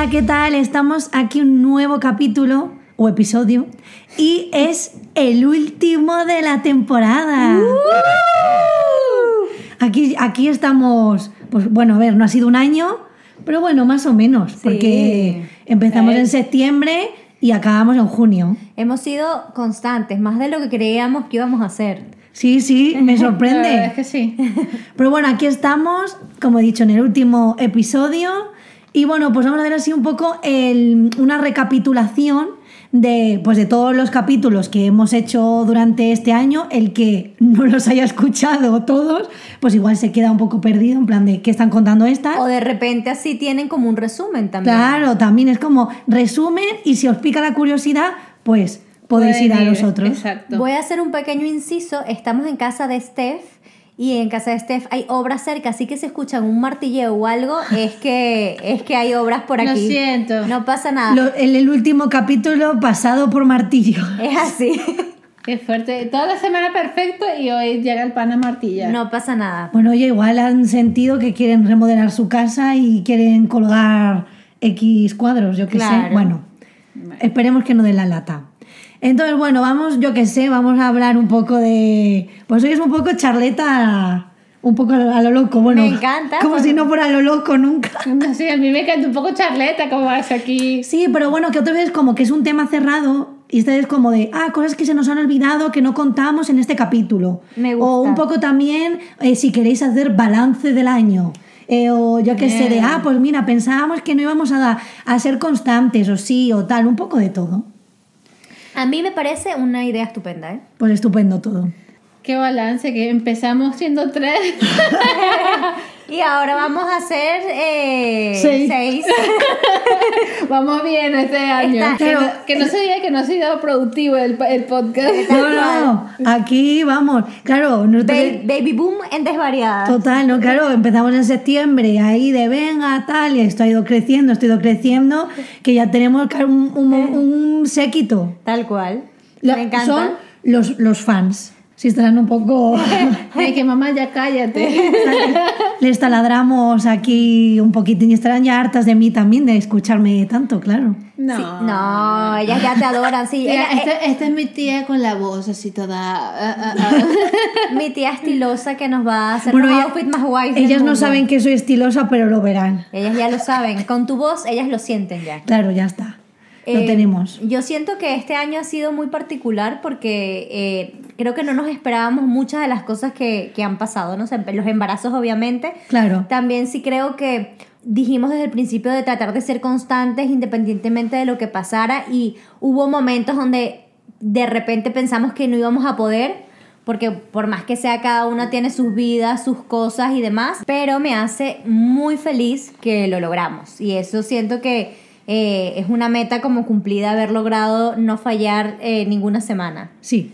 Hola, ¿qué tal? Estamos aquí un nuevo capítulo o episodio y es el último de la temporada. Aquí, aquí estamos, pues bueno, a ver, no ha sido un año, pero bueno, más o menos, porque empezamos en septiembre y acabamos en junio. Hemos sido constantes, más de lo que creíamos que íbamos a hacer. Sí, sí, me La sorprende. verdad es que sí. Pero bueno, aquí estamos, como he dicho, en el último episodio. Y bueno, pues vamos a hacer así un poco el- una recapitulación de, pues de todos los capítulos que hemos hecho durante este año. El que no los haya escuchado todos, pues igual se queda un poco perdido en plan de qué están contando estas. O de repente así tienen como un resumen también. Claro, también es como resumen y si os pica la curiosidad, pues podéis ir a los otros. Exacto. Voy a hacer un pequeño inciso. Estamos en casa de Steph y en casa de Steph hay obras cerca, así que si escuchan un martilleo o algo, es que, es que hay obras por Lo aquí. siento. No pasa nada. Lo- en el último capítulo pasado por martillo. Es así. Qué fuerte. Toda la semana perfecto y hoy llega el pan a martilla. No pasa nada. Bueno, oye, igual han sentido que quieren remodelar su casa y quieren colgar X cuadros, yo qué sé. Bueno, esperemos que no den la lata. Entonces, bueno, vamos, yo qué sé, vamos a hablar un poco de... Pues hoy es un poco charleta, un poco a lo loco, bueno. Me encanta, Como porque- si no fuera a lo loco nunca. No sé, a mí me encanta un poco charleta, como vas aquí. Sí, pero bueno, que otra vez como que es un tema cerrado y esta es como de, ah, cosas que se nos han olvidado que no contamos en este capítulo. Me O gusta. un poco también eh, si queréis hacer balance del año. Eh, o yo qué sé, de, Bien. ah, pues mira, pensábamos que no íbamos a, a ser constantes o sí o tal, un poco de todo. A mí me parece una idea estupenda, ¿eh? Pues estupendo todo. Qué balance, que empezamos siendo tres. Y ahora vamos a hacer eh, Seis. seis. Vamos bien este año. Está- que, no, que no se diga que no ha sido productivo el, el podcast. No, no, aquí vamos. Claro, nosotros... Ba- baby boom en desvariadas. Total, no, claro, empezamos en septiembre, ahí de venga, tal, y esto ha ido creciendo, esto ha ido creciendo, que ya tenemos un, un, un séquito. Tal cual. La- me encanta. Son los, los fans. Si estarán un poco. Ay, que mamá, ya cállate. Les taladramos aquí un poquitín y estarán ya hartas de mí también de escucharme tanto, claro. No. Sí, no, ellas ya te adoran, sí. Mira, Ella- esta, esta es mi tía con la voz así toda. ah, ah. eh, mi tía estilosa que nos va a hacer Bueno, ella- outfits más guays Ellas no saben que soy estilosa, pero lo verán. Ellas ya lo saben. Con tu voz, ellas lo sienten ya. Claro, ya está. Lo Eh, tenemos. Yo siento que este año ha sido muy particular porque eh, creo que no nos esperábamos muchas de las cosas que, que han pasado, ¿no? O sea, los embarazos obviamente. Claro. También sí creo que dijimos desde el principio de tratar de ser constantes independientemente de lo que pasara y hubo momentos donde de repente pensamos que no íbamos a poder porque por más que sea cada una tiene sus vidas, sus cosas y demás, pero me hace muy feliz que lo logramos y eso siento que eh, es una meta como cumplida haber logrado no fallar eh, ninguna semana. Sí.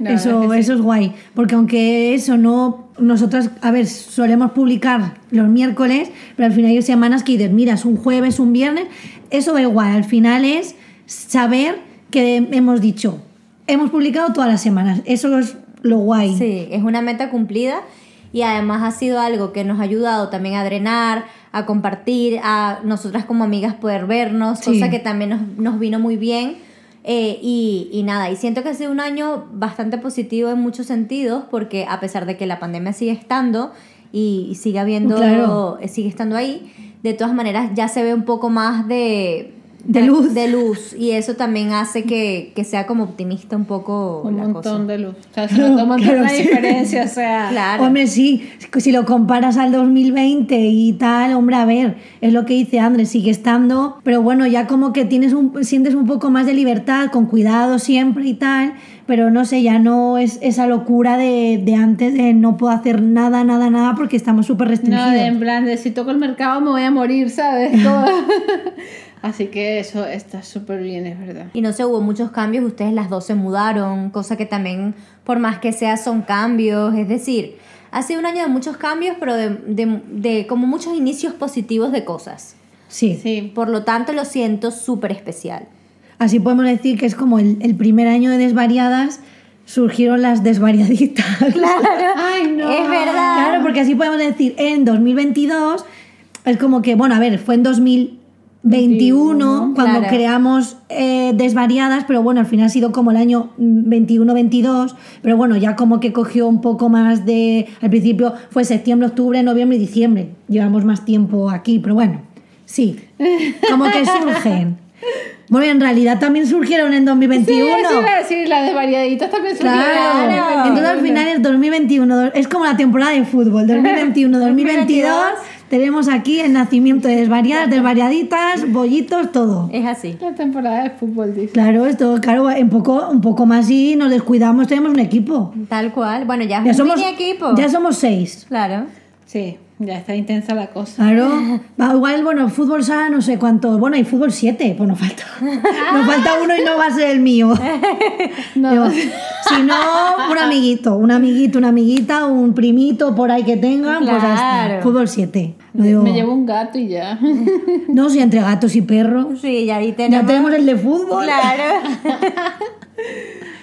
Eso, es que sí. eso es guay. Porque aunque eso no. Nosotras, a ver, solemos publicar los miércoles, pero al final hay semanas que dices, mira, es un jueves, un viernes. Eso da igual. Al final es saber que hemos dicho, hemos publicado todas las semanas. Eso es lo guay. Sí, es una meta cumplida y además ha sido algo que nos ha ayudado también a drenar, a compartir, a nosotras como amigas poder vernos, Sí. cosa que también nos, nos vino muy bien. Eh, y, y nada, y siento que ha sido un año bastante positivo en muchos sentidos, porque a pesar de que la pandemia sigue estando y, y sigue habiendo, Claro. eh, sigue estando ahí, de todas maneras ya se ve un poco más de, De luz. de luz, y eso también hace que, que sea como optimista un poco Un la montón cosa. de luz. O sea, se Claro, la sí. diferencia. O sea, Claro. Hombre, sí, si lo comparas al 2020 y tal, hombre, a ver, es lo que dice Andrés, sigue estando, pero bueno, ya como que tienes un, sientes un poco más de libertad, con cuidado siempre y tal, pero no sé, ya no es esa locura de, de antes de no puedo hacer nada, nada, nada porque estamos súper no, restringidos. de, en plan de si toco el mercado me voy a morir, ¿sabes? Como- Así que eso está súper bien, es verdad. Y no sé, hubo muchos cambios, ustedes las dos se mudaron, cosa que también, por más que sea, son cambios. Es decir, ha sido un año de muchos cambios, pero de, de- de como muchos inicios positivos de cosas. Sí. Sí. Por lo tanto, lo siento súper especial. Así podemos decir que es como el, el primer año de desvariadas, surgieron las desvariaditas. Ay, no. Es verdad. Claro, porque así podemos decir, en 2022, es como que, bueno, a ver, fue en 21, cuando claro. creamos eh, Desvariadas, pero bueno, al final ha sido como el año 21-22, pero bueno, ya como que cogió un poco más de... Al principio fue septiembre, octubre, noviembre y diciembre. Llevamos más tiempo aquí, pero bueno, sí, como que surgen. Bueno, en realidad también surgieron en 2021. Sí, eso iba a decir, las de variaditas también surgieron. Claro. Claro. Entonces al final es 2021, do- es como la temporada de fútbol, 2021, 2022. tenemos aquí el nacimiento de desvariadas, desvariaditas, bollitos, todo. Es así. La temporada de fútbol, dice. Claro, esto, claro, un poco, un poco más y nos descuidamos, tenemos un equipo. Tal cual. Bueno, ya Ya un somos, mini equipo. ya somos seis. Claro. Sí, ya está intensa la cosa. Claro, Va, igual, bueno, fútbol sala no sé cuánto, bueno, hay fútbol 7, pues nos falta. Nos falta uno y no va a ser el mío. No, si no, un amiguito, un amiguito, una amiguita, un primito por ahí que tengan, pues ya está. Fútbol 7. No, digo, me llevo un gato y ya. no, si entre gatos y perros. Sí, ya ahí tenemos. Ya tenemos el de fútbol. Claro.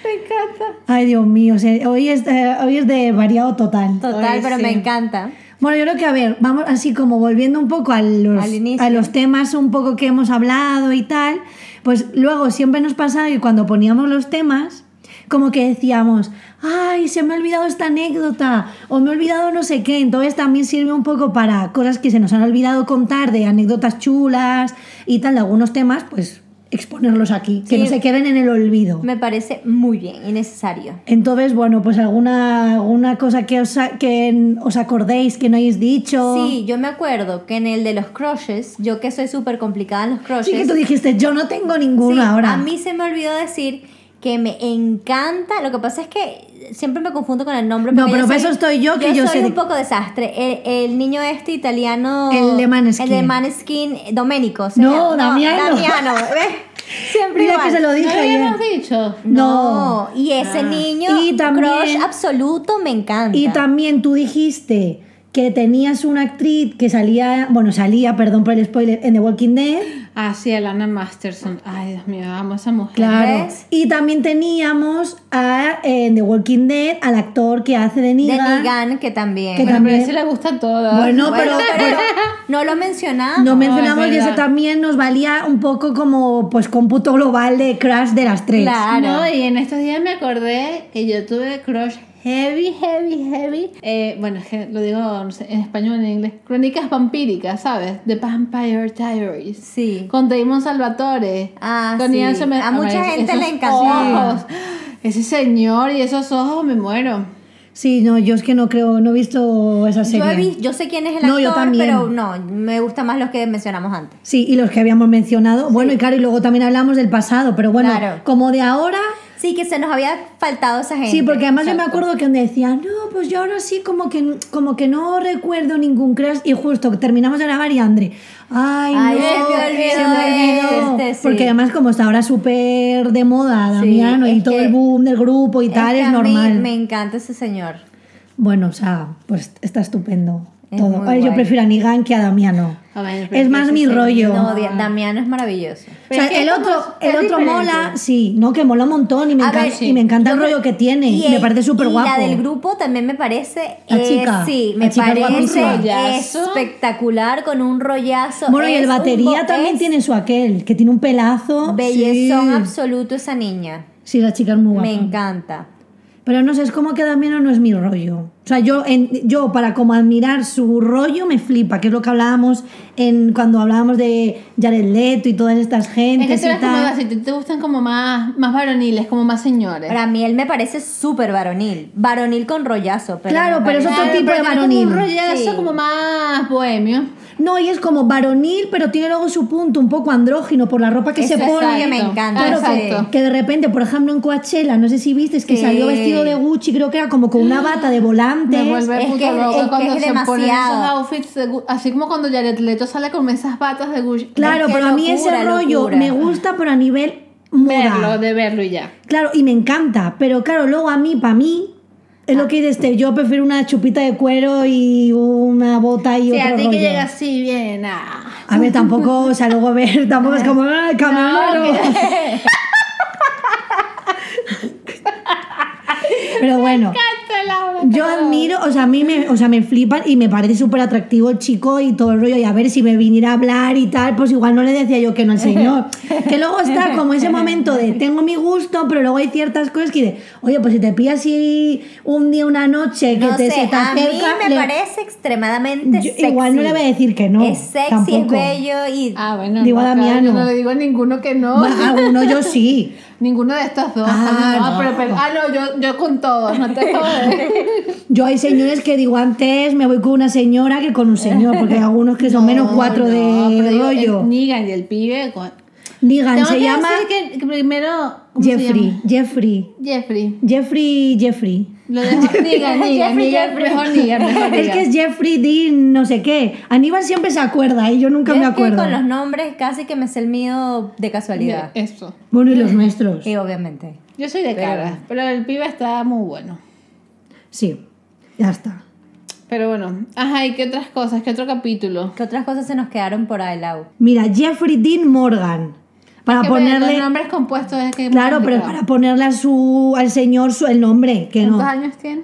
me encanta. Ay, Dios mío, o sea, hoy, es, eh, hoy es de variado total. Total, pero sí. me encanta. Bueno, yo creo que, a ver, vamos así como volviendo un poco a los, a los temas un poco que hemos hablado y tal, pues luego siempre nos pasaba que cuando poníamos los temas, como que decíamos, ay, se me ha olvidado esta anécdota, o me he olvidado no sé qué, entonces también sirve un poco para cosas que se nos han olvidado contar, de anécdotas chulas y tal, de algunos temas, pues exponerlos aquí, que no se queden en el olvido. Me parece muy bien y necesario. Entonces, bueno, pues alguna, alguna cosa que os, que os acordéis que no hayáis dicho. Sí, yo me acuerdo que en el de los crushes, yo que soy súper complicada en los crushes. Sí, que tú dijiste, yo no tengo ninguno Sí, ahora. A mí se me olvidó decir que me encanta. Lo que pasa es que siempre me confundo con el nombre. No, pero yo para eso estoy yo, que yo soy sé de- un poco desastre. El, el niño este italiano. El de Maneskin. El de Maneskin, Domenico. se No, llama. Damiano. Damiano. Siempre Mira igual. que se lo ¿No dije habíamos dicho? No, y ese niño, Y también- crush absoluto, me encanta. Y también tú dijiste que tenías una actriz que salía, bueno, salía, perdón por el spoiler, en The Walking Dead. Ah, sí, Alana Masterson. Ay, Dios mío, amo a esa mujer. Claro. ¿Ves? Y también teníamos a, en The Walking Dead al actor que hace de de Negan. Negan, que también. Que Bueno, también- pero a ese le gusta todas. Bueno, Bueno, pero, pero no lo mencionamos. no mencionamos es y verdad. también nos valía un poco como pues cómputo global de Crash de las tres. Claro. No, y en estos días me acordé que yo tuve crush heavy, heavy, heavy. Eh, bueno, es que lo digo no sé, en español, en inglés. Crónicas vampíricas, ¿sabes? The Vampire Diaries. Sí. Con Damon Salvatore. Ah, con sí. Ian A mucha gente le encantó. ese señor y esos ojos me muero. Sí, no, yo es que no creo, no he visto esa serie. Yo, he vi- yo sé quién es el No, actor, yo también. pero no, me gustan más los que mencionamos antes. Sí, y los que habíamos mencionado. Bueno, y claro, y luego también hablamos del pasado, pero bueno, Claro. como de ahora, Sí, que se nos había faltado esa gente. sí, porque además yo me acuerdo que donde decía, no, pues yo ahora sí como que, como que no recuerdo ningún crash, y justo terminamos de grabar y Andre, ay, Ay, no, se me olvidó se me olvidó". este, sí. Porque además como está ahora súper de moda Damiano y es todo el boom del grupo y tal, es, a mí normal. Me encanta ese señor. Bueno, o sea, pues está estupendo Es todo. muy Ay, yo prefiero a Nigan que a Damiano. A ver, pero Es más mi rollo. No, Damiano es maravilloso. O Pero sea, es que el otro, el otro diferente. mola, sí, no, que mola un montón y me, A encanta, ver, y me encanta yo el creo- rollo que tiene. Y, el- me parece súper guapo. Y la del grupo también me parece. La eh, sí, me chica parece espectacular con un rollazo. Bueno, y el batería también tiene su aquel, que tiene un pelazo. Bellezón sí. absoluto esa niña. Sí, la chica es muy guapa. Me encanta. Pero no sé, es como que Damiano no es mi rollo. O sea, yo, en, yo para como admirar su rollo me flipa, que es lo que hablábamos en, cuando hablábamos de Jared Leto y todas estas Es gentes que tú y como tal. así, te, te gustan como más, más varoniles, como más señores. Para mí él me parece súper varonil. Varonil con rollazo. Pero Claro, pero es otro tipo de varonil. Un rollazo Sí. como más bohemio. No, y es como varonil, pero tiene luego su punto un poco andrógino por la ropa que Eso se pone. que me encanta. Claro. Exacto. Que de repente, por ejemplo, en Coachella, no sé si viste, es que Sí. salió vestido de Gucci, creo que era como con una bata de volantes. Me vuelve Es puto que- loca es que cuando es se ponen demasiado. esos outfits, de así como cuando Jared Leto sale con esas batas de Gucci. Claro, pero a mí ese locura, rollo locura. me gusta, pero a nivel moda. Verlo, de verlo y ya. Claro, y me encanta, pero claro, luego a mí, para mí, es lo que dices, este, yo prefiero una chupita de cuero y una bota y Sí, otro a ti rollo. que llega así bien, ah. A ver, tampoco, o sea, luego a ver, tampoco es como, ¡ay, camionero! Pero bueno, Laura. Yo admiro, o sea, a mí me, o sea, me flipan y me parece súper atractivo el chico y todo el rollo. Y a ver si me viniera a hablar y tal, pues igual no le decía yo que no al señor. Que luego está como ese momento de tengo mi gusto, pero luego hay ciertas cosas que de, oye, pues si te pillas así un día, una noche, que No te, sé, se te a mí acerca. me le- parece extremadamente Yo sexy. igual no le voy a decir que no. Es sexy, tampoco. es bello y... Ah, bueno, Digo no, a Damiano. yo no le digo a ninguno que no. Va, Alguno yo sí. Ninguno de estos dos. Ah, no, no. Pero, pero- ah, no, yo, yo con todos, no te jodes. Yo hay señores que digo antes me voy con una señora que con un señor, porque hay algunos que son menos cuatro de rollo. el Negan y el pibe. con- Tengo se que llama decir que, primero. ¿cómo se Jeffrey, llama? Jeffrey, Jeffrey. Jeffrey, Jeffrey. Lo dejo. Negan, Negan, Jeffrey, Negan, Jeffrey. mejor Negan, mejor Es que es Jeffrey Dean, no sé qué. Aníbal siempre se acuerda y yo nunca Yo me es que acuerdo. con los nombres casi que me sé el mío de casualidad. Eso. Bueno, y los nuestros. Y obviamente. Yo soy de Pero- cara, pero el pibe está muy bueno. Sí, ya está. Pero bueno, ajá, ¿y qué otras cosas? ¿Qué otro capítulo? ¿Qué otras cosas se nos quedaron por ahí, Lau? Mira, Jeffrey Dean Morgan. Para Que, ponerle. Los nombres compuestos es que. Claro, pero para ponerle a su, al señor su, el nombre, que ¿Cuántos no. años tiene?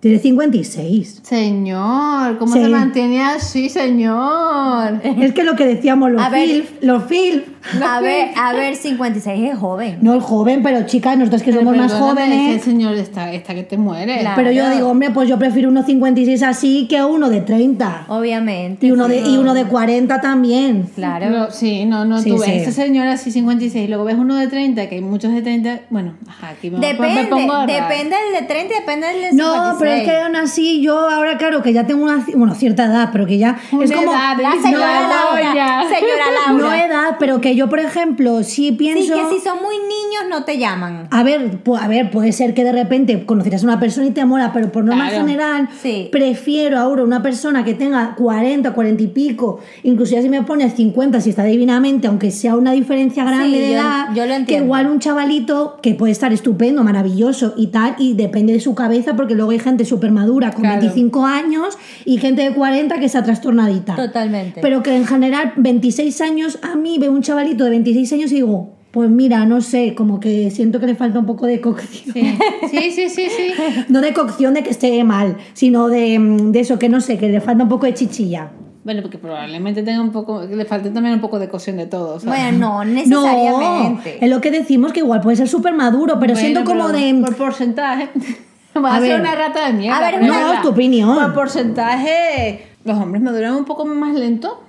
Tiene 56. Señor, ¿cómo Sí. se mantiene así, señor? Es que lo que decíamos, los. FILF, los FILF. A ver, a ver, 56 es joven. No el joven, pero chicas, nosotros que somos más jóvenes. ese señor está, está que te muere. Claro. Pero yo digo, hombre, pues yo prefiero unos 56 así que uno de 30. Obviamente. Y uno de, sí. y uno de 40 también. Claro. No, sí, no, no, Sí, tú ves sí. ese señor así 56, luego ves uno de 30, que hay muchos de 30, bueno, ajá, aquí me, Depende, me pongo depende del de 30 y depende del de 56. No, pero es que aún así, yo ahora, claro, que ya tengo una bueno, cierta edad, pero que ya. Una es como. edad, La No, señora Laura. ya. Señora No Laura. edad, pero que yo, por ejemplo, sí pienso. Sí, que si son muy niños no te llaman. A ver, a ver, puede ser que de repente conocieras a una persona y te mola, pero por norma Claro. general, Sí. prefiero ahora una persona que tenga 40, 40 y pico, incluso ya si me pones 50, si está divinamente, aunque sea una diferencia grande Sí, de yo- edad, yo lo que igual un chavalito que puede estar estupendo, maravilloso y tal, y depende de su cabeza, porque luego hay gente súper madura con Claro. 25 años y gente de 40 que está trastornadita. Totalmente. Pero que en general, 26 años, a mí veo un chavalito de 26 años y digo, pues mira, no sé, como que siento que le falta un poco de cocción. Sí, sí, sí, sí. sí. No de cocción de que esté mal, sino de, mm, de eso, que no sé, que le falta un poco de chichilla. Bueno, porque probablemente tenga un poco, le falte también un poco de cocción de todo, ¿sabes? Bueno, no No, necesariamente. es lo que decimos que igual puede ser súper maduro, pero Bueno, siento como pero de... Por porcentaje. Va a, A ser ver. una rata de mierda. A ver, una- verdad. No, tu opinión. Por porcentaje, los hombres maduran un poco más lento,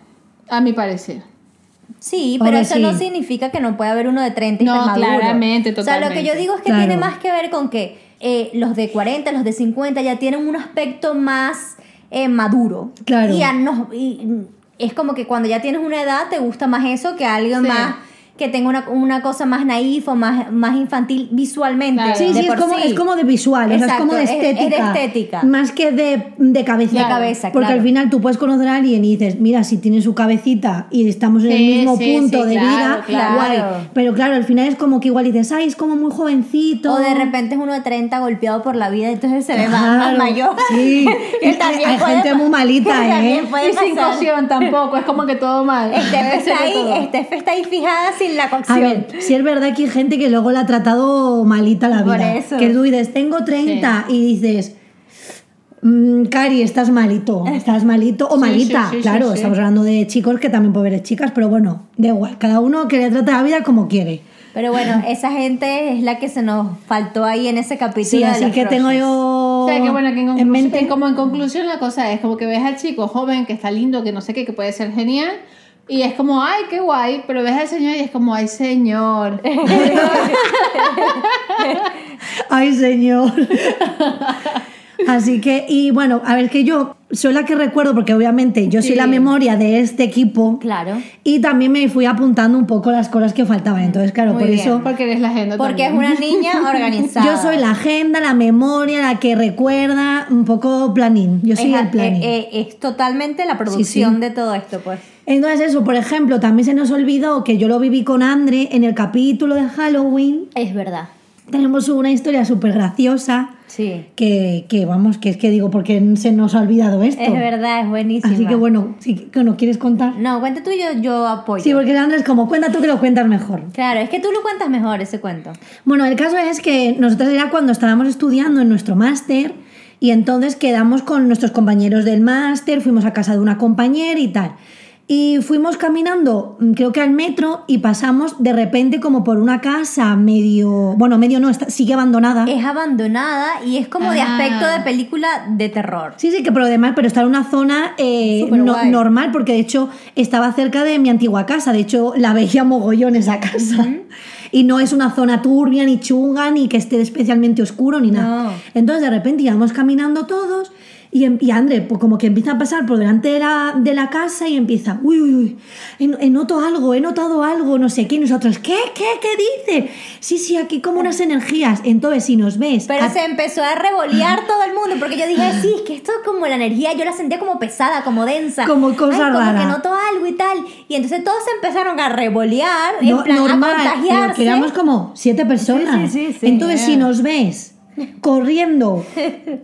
a mi parecer. Sí, pero eso sí. no significa que no pueda haber uno de 30 y No, esté maduro. claramente, O sea, lo que yo totalmente. digo es que Claro. tiene más que ver con que eh, los de 40, los de 50 ya tienen un aspecto más eh, maduro. Claro. Y, ya no- y, es como que cuando ya tienes una edad te gusta más eso que alguien Sí. más que tenga una, una cosa más naif o más, más infantil visualmente. Claro. Sí, sí, es como, sí. es como de visual, o sea, es como de es- es de estética. Más que de, de cabeza. De cabeza, Porque claro. al final tú puedes conocer a alguien y dices, mira, si tiene su cabecita y estamos en el mismo sí, punto sí, de claro, vida, claro. guay. Pero claro, al final es como que igual dices, ay, es como muy jovencito. O de repente es uno de 30 golpeado por la vida, entonces se ve más, Claro, más mayor. Sí, Que hay, también hay puede gente muy malita, ¿eh? Y sin pasar. cocción tampoco, es como que todo mal. Estef Debe ser está ahí, está ahí fijada sin la cocción. A ver, si es verdad que hay gente que luego la ha tratado malita la Por vida. eso. Que tú dices, tengo 30 y dices, mm, Cari, estás malito, estás malito o Sí, malita. sí, sí, claro, sí, sí. estamos hablando de chicos que también puede haber chicas, pero bueno, da igual, cada uno que le trata la vida como quiere. Pero bueno, esa gente es la que se nos faltó ahí en ese capítulo. Sí, de así los que tengo yo O sea, que bueno, que en, en mente. en- como en conclusión la cosa es como que ves al chico joven que está lindo, que no sé qué, que puede ser genial, y es como, ay, qué guay, pero ves al señor y es como, ay, señor. Ay, señor. Así que, y bueno, a ver, que yo soy la que recuerdo, porque obviamente yo soy Sí. la memoria de este equipo. Claro. Y también me fui apuntando un poco las cosas que faltaban. Entonces, claro, Muy por bien. eso. Porque eres la agenda Porque es también. una niña organizada. Yo soy la agenda, la memoria, la que recuerda, un poco planín. Yo soy es, el planín. eh, eh, es totalmente la producción sí. de todo esto, pues. Entonces, eso, por ejemplo, también se nos olvidó que yo lo viví con Andre en el capítulo de Halloween. Es verdad. Tenemos una historia súper graciosa. Sí. Que, que, vamos, que es que digo, porque se nos ha olvidado esto. Es verdad, es buenísima. Así que bueno, si que no quieres contar. No, cuenta tú, yo, yo apoyo. Sí, porque Andrés, como cuenta tú que lo cuentas mejor. Claro, es que tú lo cuentas mejor ese cuento. Bueno, el caso es que nosotros era cuando estábamos estudiando en nuestro máster Y entonces quedamos con nuestros compañeros del máster, fuimos a casa de una compañera y tal. Y fuimos caminando, mm, creo que al metro, y pasamos de repente como por una casa medio, bueno, medio no, está, sigue abandonada. Es abandonada y es como de Ah. aspecto de película de terror. Sí, sí, que pero además, pero está en una zona eh, no- normal, porque de hecho estaba cerca de mi antigua casa, de hecho la veía mogollón esa casa. Y no es una zona turbia, ni chunga, ni que esté especialmente oscuro, ni nada. No. Entonces de repente íbamos caminando todos y, em- y André, pues como que empieza a pasar por delante de la, de la casa y empieza, uy, uy, uy, he, he notado algo, he notado algo, no sé qué, y nosotros, ¿qué, qué, qué dice? Sí, sí, aquí como unas energías. Entonces, si nos ves... Pero a- se empezó a revolear todo el mundo porque yo dije, sí, es que esto es como la energía, yo la sentía como pesada, como densa. Como cosa Ay, como rara. que noto algo y tal. Y entonces todos se empezaron a revolear, No- en plan, normal, a contagiarse. que éramos como siete personas. Sí, sí, sí, sí. Entonces, si nos ves corriendo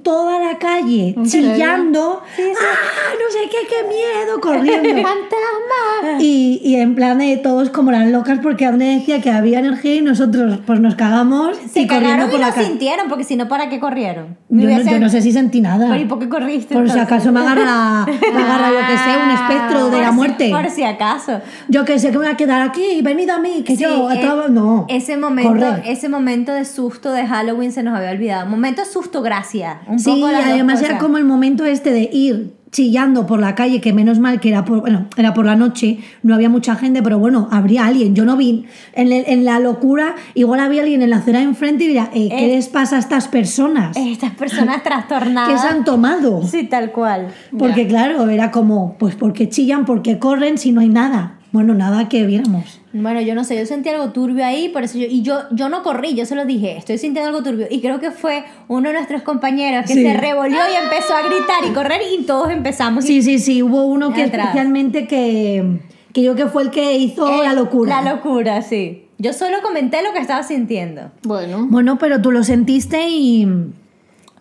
toda la calle, chillando, ¡ah! No sé qué, qué miedo, corriendo. ¡Fantasma! y, y en plan de todos como las locas porque André decía que había energía y nosotros pues nos cagamos Se y corriendo por y la lo sintieron, porque si no, ¿para qué corrieron? Yo, no- yo no sé si sentí nada. Pero ¿y por qué corriste? Por si entonces? acaso me agarra, me agarra yo que sé, un espectro de la si- muerte. Por si acaso. Yo que sé que me voy a quedar aquí, venid a mí, que Sí, yo eh, no. Ese momento, corre. ese momento de susto de Halloween se nos había olvidado. Momento de susto, gracia. Un Sí, poco y además era como el momento este de ir chillando por la calle, que menos mal que era por, bueno, era por la noche, no había mucha gente, pero bueno, habría alguien. Yo no vi, en, el- en la locura, igual había alguien en la acera de enfrente y diría, eh, ¿qué Eh, les pasa a estas personas? Estas personas trastornadas. ¿Qué se han tomado? Sí, tal cual. Porque claro, era como, pues porque chillan, porque corren si no hay nada. Bueno, nada que viéramos. Bueno, yo no sé, yo sentí algo turbio ahí, por eso yo, y yo, yo no corrí, yo se lo dije, estoy sintiendo algo turbio. Y creo que fue uno de nuestros compañeros que Sí. se revolvió y empezó a gritar y correr y todos empezamos. Sí, sí, sí, hubo uno que Atrás. especialmente que, que yo que fue el que hizo Eh, la locura. La locura, sí. Yo solo comenté lo que estaba sintiendo. Bueno. Bueno, pero tú lo sentiste y...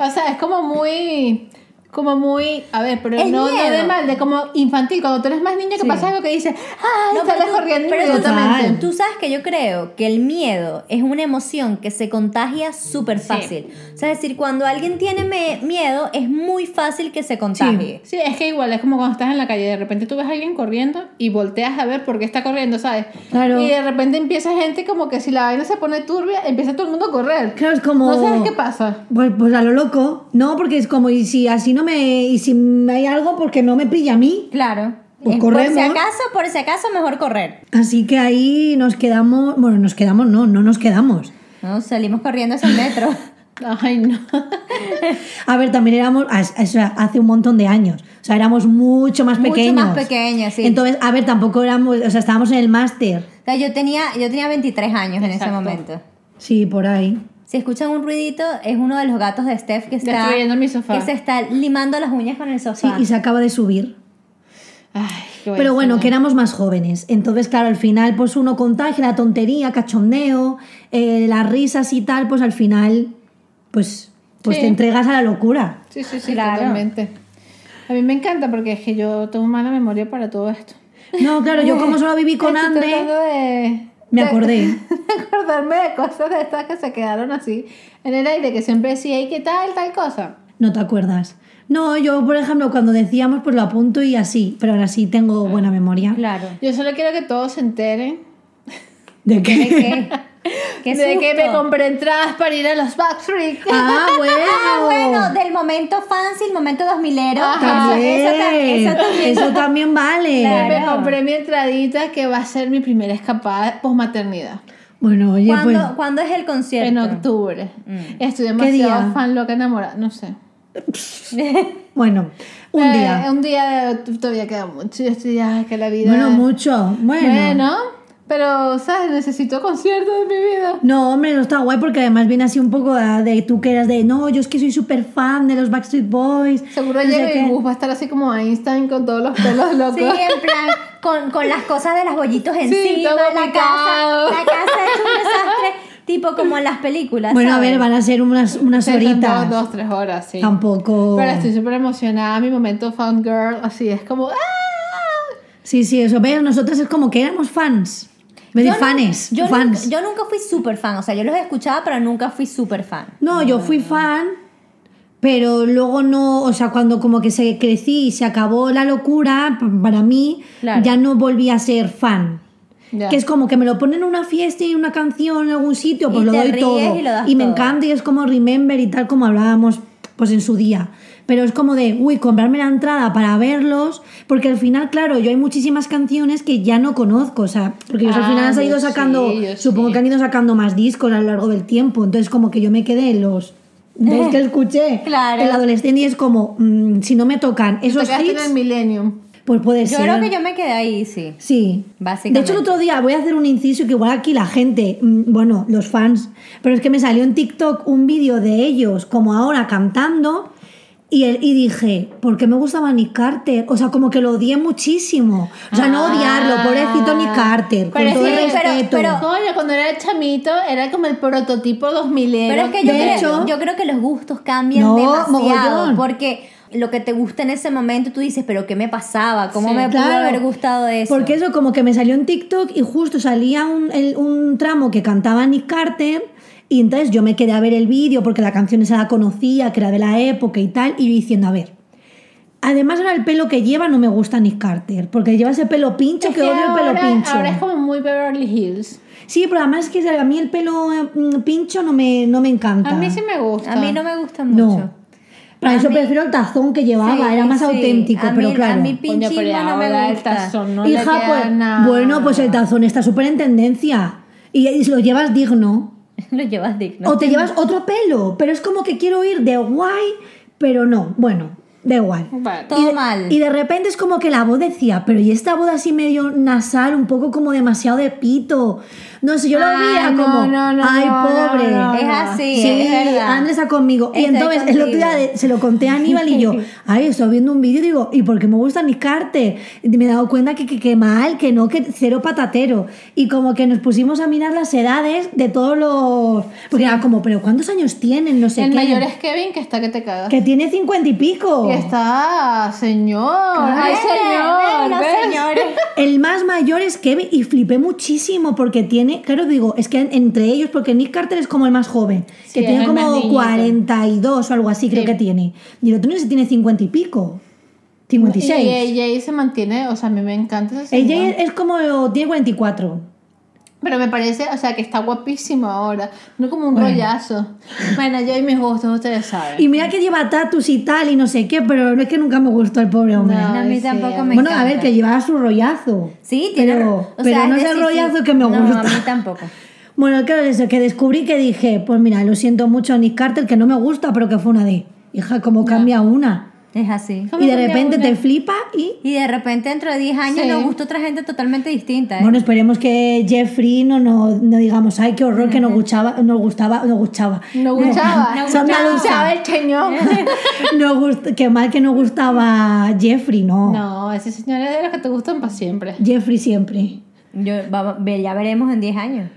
O sea, es como muy. Como muy. A ver, pero Es no, no de mal, de como infantil. Cuando tú eres más niño, que Sí. pasa algo que dices. ¡Ay! No, sales tú- corriendo pero tú- inmediatamente. Total. Tú sabes que yo creo que el miedo es una emoción que se contagia súper fácil. O sea, es decir, cuando alguien tiene miedo, es muy fácil que se contagie. Sí, es que igual es como cuando estás en la calle, de repente tú ves a alguien corriendo y volteas a ver por qué está corriendo, ¿sabes? Claro. Y de repente empieza gente como que si la vaina se pone turbia, empieza todo el mundo a correr. Claro, es como... ¿No sabes qué pasa? Pues, pues a lo loco, no, porque es como, y si así no me, y si hay algo, porque no me pilla a mí. Claro. Pues Eh, por corremos. si acaso, por si acaso, mejor correr. Así que ahí nos quedamos, bueno, nos quedamos, no, no nos quedamos. No, salimos corriendo hacia el metro. Ay, no. A ver, también éramos, a- a- o sea, hace un montón de años, o sea, éramos mucho más Mucho pequeños. más pequeños, sí. Entonces, a ver, tampoco éramos, o sea, estábamos en el máster, O sea, yo tenía, yo tenía 23 años en ese momento. sí, por ahí. Si escuchan un ruidito, es uno de los gatos de Steph que está, Destruyendo mi sofá. que se está limando las uñas con el Sí, sofá. y se acaba de subir. Ay, qué Pero bueno, que éramos más jóvenes. Entonces, claro, al final, pues uno contagia la tontería, cachondeo, eh, las risas y tal, pues al final, pues, pues Sí. te entregas a la locura. Sí, sí, sí, Claro. totalmente. A mí me encanta porque es que yo tengo mala memoria para todo esto. No, claro, yo como solo viví con André, de... me acordé. de acordarme de cosas de estas que se quedaron así en el aire, que siempre decía, ¿y qué tal, tal cosa? No te acuerdas. No, yo, por ejemplo, cuando decíamos, pues lo apunto y así, pero ahora sí tengo buena memoria. Claro. Yo solo quiero que todos se enteren ¿De ¿De qué? Qué? ¿Qué de que me compré entradas para ir a los Backstreet. Ah, bueno. Ah, bueno, del momento fancy, el momento 2000ero. Ajá. Eso, eso También. Eso también. Eso también vale. Claro. Me compré mi entradita que va a ser mi primera escapada post-maternidad. Bueno, oye, ¿Cuándo, pues. cuándo es el concierto? En octubre. Mm. Estoy ¿Qué demasiado día? fan, loca, enamorada. No sé. Bueno, un Eh, día. un día de- todavía queda mucho. Yo estoy ya que la vida. Bueno, mucho. Bueno. Bueno, pero, ¿sabes? Necesito conciertos de mi vida. No, hombre, no está guay porque además viene así un poco de, de tú que eras de no, yo es que soy súper fan de los Backstreet Boys. Seguro no llega qué". y va a estar así como Einstein con todos los pelos locos. Sí, en plan, con, con las cosas de las bollitos encima, todo la casa, picado. la casa es un desastre, tipo como en las películas. Bueno, a ¿sabes? ver, van a ser unas, unas Sí, horitas. Dos, dos, tres horas, sí. Tampoco. Pero estoy súper emocionada. Mi momento fan girl, así es como. ¡ah! Sí, sí, eso. Ves, nosotros es como que éramos fans. Me no- fans. yo fans. Nunca, yo nunca fui súper fan, o sea, yo los escuchaba, pero nunca fui súper fan. No, yo fui fan, pero luego no, o sea, cuando como que se crecí y se acabó la locura, para mí Claro. ya no volví a ser fan. Que es como que me lo ponen en una fiesta y una canción en algún sitio, pues Y lo doy todo. y lo me todo. encanta y es como Remember y tal como hablábamos pues en su día. Pero es como de, uy, comprarme la entrada para verlos, porque al final, claro, yo hay muchísimas canciones que ya no conozco, o sea, porque ellos al Ah, final han yo ido sacando, sí, yo supongo sí. que han ido sacando más discos a lo largo del tiempo, entonces como que yo me quedé en los dos que escuché Claro. en la adolescencia y es como, mm, si no me tocan Te esos en hits, el Millennium. pues puede Yo ser. creo que yo me quedé ahí, sí. Sí. Básicamente. De hecho, el otro día voy a hacer un inciso que igual aquí la gente, mm, bueno, los fans, pero es que me salió en TikTok un vídeo de ellos como ahora cantando y, el- y dije, ¿por qué me gustaba Nick Carter? O sea, como que lo odié muchísimo. O sea, no odiarlo, pobrecito Nick Carter, con Pero todo sí, el pero- respeto. pero- Coño, cuando era chamito era como el prototipo 2000 Pero es que yo, De creo, hecho- yo creo que los gustos cambian No, demasiado. mogollón. Porque lo que te gusta en ese momento, tú dices, pero ¿qué me pasaba? ¿Cómo Sí, me pudo Claro, haber gustado eso? Porque eso como que me salió en TikTok y justo salía un, el- un tramo que cantaba Nick Carter y entonces yo me quedé a ver el vídeo porque la canción esa la conocía, que era de la época y tal, y yo diciendo, a ver, además ahora el pelo que lleva no me gusta Nick Carter, porque lleva ese pelo pincho Es que, que odio el pelo ahora, pincho. ahora es como muy Beverly Hills. Sí, pero además es que a mí el pelo mm, pincho no me, no me encanta. A mí sí me gusta. A mí no me gusta mucho. No. Para A eso mí- prefiero el tazón que llevaba, Sí, era más sí. auténtico, A pero mí- claro. A mí Coño, pero no me ahora el gusta. tazón no le Hija, queda pues, nada. bueno, pues el tazón está súper en tendencia. Y, y si lo llevas digno. Lo llevas digno. O te llevas otro pelo. Pero es como que quiero ir de guay, pero no. Bueno, da igual. Vale. Todo y de, mal. Y de repente es como que la voz decía, pero y esta voz así medio nasal, un poco como demasiado de pito. No sé, yo lo Ay, veía no, como, no, no, ay, pobre. Es así, Sí, es verdad. Andrés está conmigo. y Estoy entonces el otro día se lo conté a Aníbal y yo, ay, estoy viendo un vídeo y digo, ¿y por qué me gusta Nick Carter? Y me he dado cuenta que, que, que mal, que no, que cero patatero. Y como que nos pusimos a mirar las edades de todos los... Porque era como, ¿pero cuántos años tienen? No sé el qué. mayor es Kevin, que está que te cagas. Que tiene cincuenta y pico. Y está, señor. Ay, señor. Los ¿ves? señores. El más mayor es Kevin y flipé muchísimo porque tiene, claro, digo, es que entre ellos, porque Nick Carter es como el más joven, Sí, que tiene como niñito. 42 o algo así, creo que tiene. Y el otro sé si tiene 50 y pico. Y 56. AJ se mantiene, o sea, a mí me encanta ese. Ella es como, tiene 44. Pero me parece, o sea, que está guapísimo ahora. No como un Bueno. rollazo. Bueno, yo y mis gustos, ustedes saben. Y mira que lleva tatus y tal y no sé qué, pero no es que nunca me gustó el pobre hombre. No, a mí sí, tampoco a mí- me bueno, encanta. a ver, que llevaba su rollazo. Sí, tiene pero, ro- o pero sea, no es el decir, rollazo sí. que me No, gusta. a mí tampoco. Bueno, claro, eso que descubrí que dije, pues mira, lo siento mucho Nick Carter, que no me gusta, pero que fue una de, hija, como cambia una. Es así. ¿Cómo Y de repente una? te flipa y... Y de repente dentro de 10 años Sí. nos gusta otra gente totalmente distinta. ¿eh? Bueno, esperemos que Jeffrey no, no, no digamos, ay, qué horror que nos gustaba, nos gustaba, nos gustaba. No gustaba. no Son gustaba. el señor. No gust- qué mal que no gustaba Jeffrey, no. No, ese señor es de los que te gustan para siempre. Jeffrey siempre. Yo, ve- ya veremos en 10 años.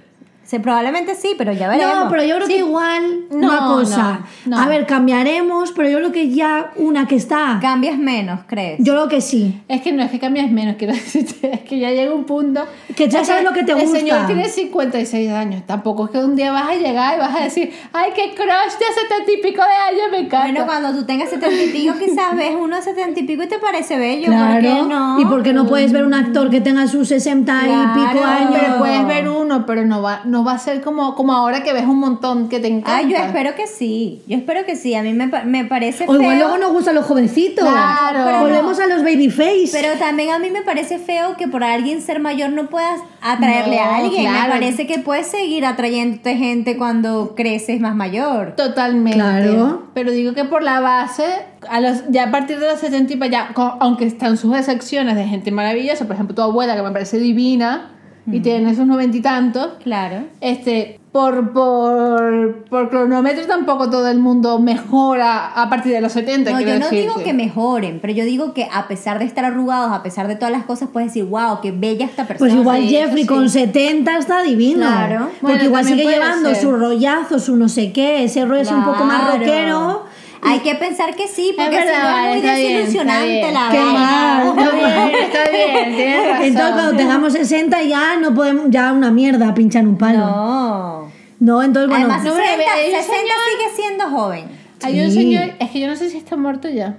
Se, probablemente sí, pero ya veremos. No, pero yo creo que igual No, una cosa. no, no. A ver, cambiaremos, pero yo creo que ya una que está. Cambias menos, ¿crees? Yo creo que sí. Es que no es que cambies menos, quiero decirte, es que ya llega un punto. Que ya Es sabes lo que te El gusta. señor tiene 56 años, tampoco es que un día vas a llegar y vas a decir, ay, qué crush de setenta y pico de años, me encanta. Bueno, cuando tú tengas 70 y pico, quizás ves uno de 70 y pico y te parece bello. Claro. ¿Por qué no? Y porque no puedes ver un actor que tenga sus 60 y pico Claro. años. Pero puedes ver uno, pero no va, no va a ser como, como ahora que ves un montón que te encanta. Ay, yo espero que sí. Yo espero que sí. A mí me, me parece O feo. igual luego nos gustan los jovencitos. Claro. Pero Volvemos a los babyface. Pero también a mí me parece feo que por alguien ser mayor no puedas atraerle No, a alguien. claro. Me parece que puedes seguir atrayéndote gente cuando creces más mayor. Totalmente. Claro. Pero digo que por la base, a los, ya a partir de los 60 y para allá, aunque están sus excepciones de gente maravillosa, por ejemplo, tu abuela que me parece divina y tiene esos noventa y tantos, Claro. este, por, por, por cronómetro tampoco todo el mundo mejora a partir de los 70. No, yo no digo que mejoren, pero yo digo que a pesar de estar arrugados, a pesar de todas las cosas, puedes decir, wow, qué bella esta persona. Pues igual sí, Jeffrey sí. con 70 está divino. Claro. Porque Bueno, igual sigue llevando ser. su rollazo, su no sé qué, ese rollo es un poco más Claro. rockero. Hay que pensar que sí, porque Es si no es muy desilusionante bien. la Qué mal. Está bien, está bien, tienes razón. Entonces cuando tengamos 60 ya no podemos, ya una mierda pinchar un palo. No. No, entonces bueno. Además, No, 60, pero el 60 señor- sigue siendo joven. Hay un Sí. señor, es que yo no sé si está muerto ya.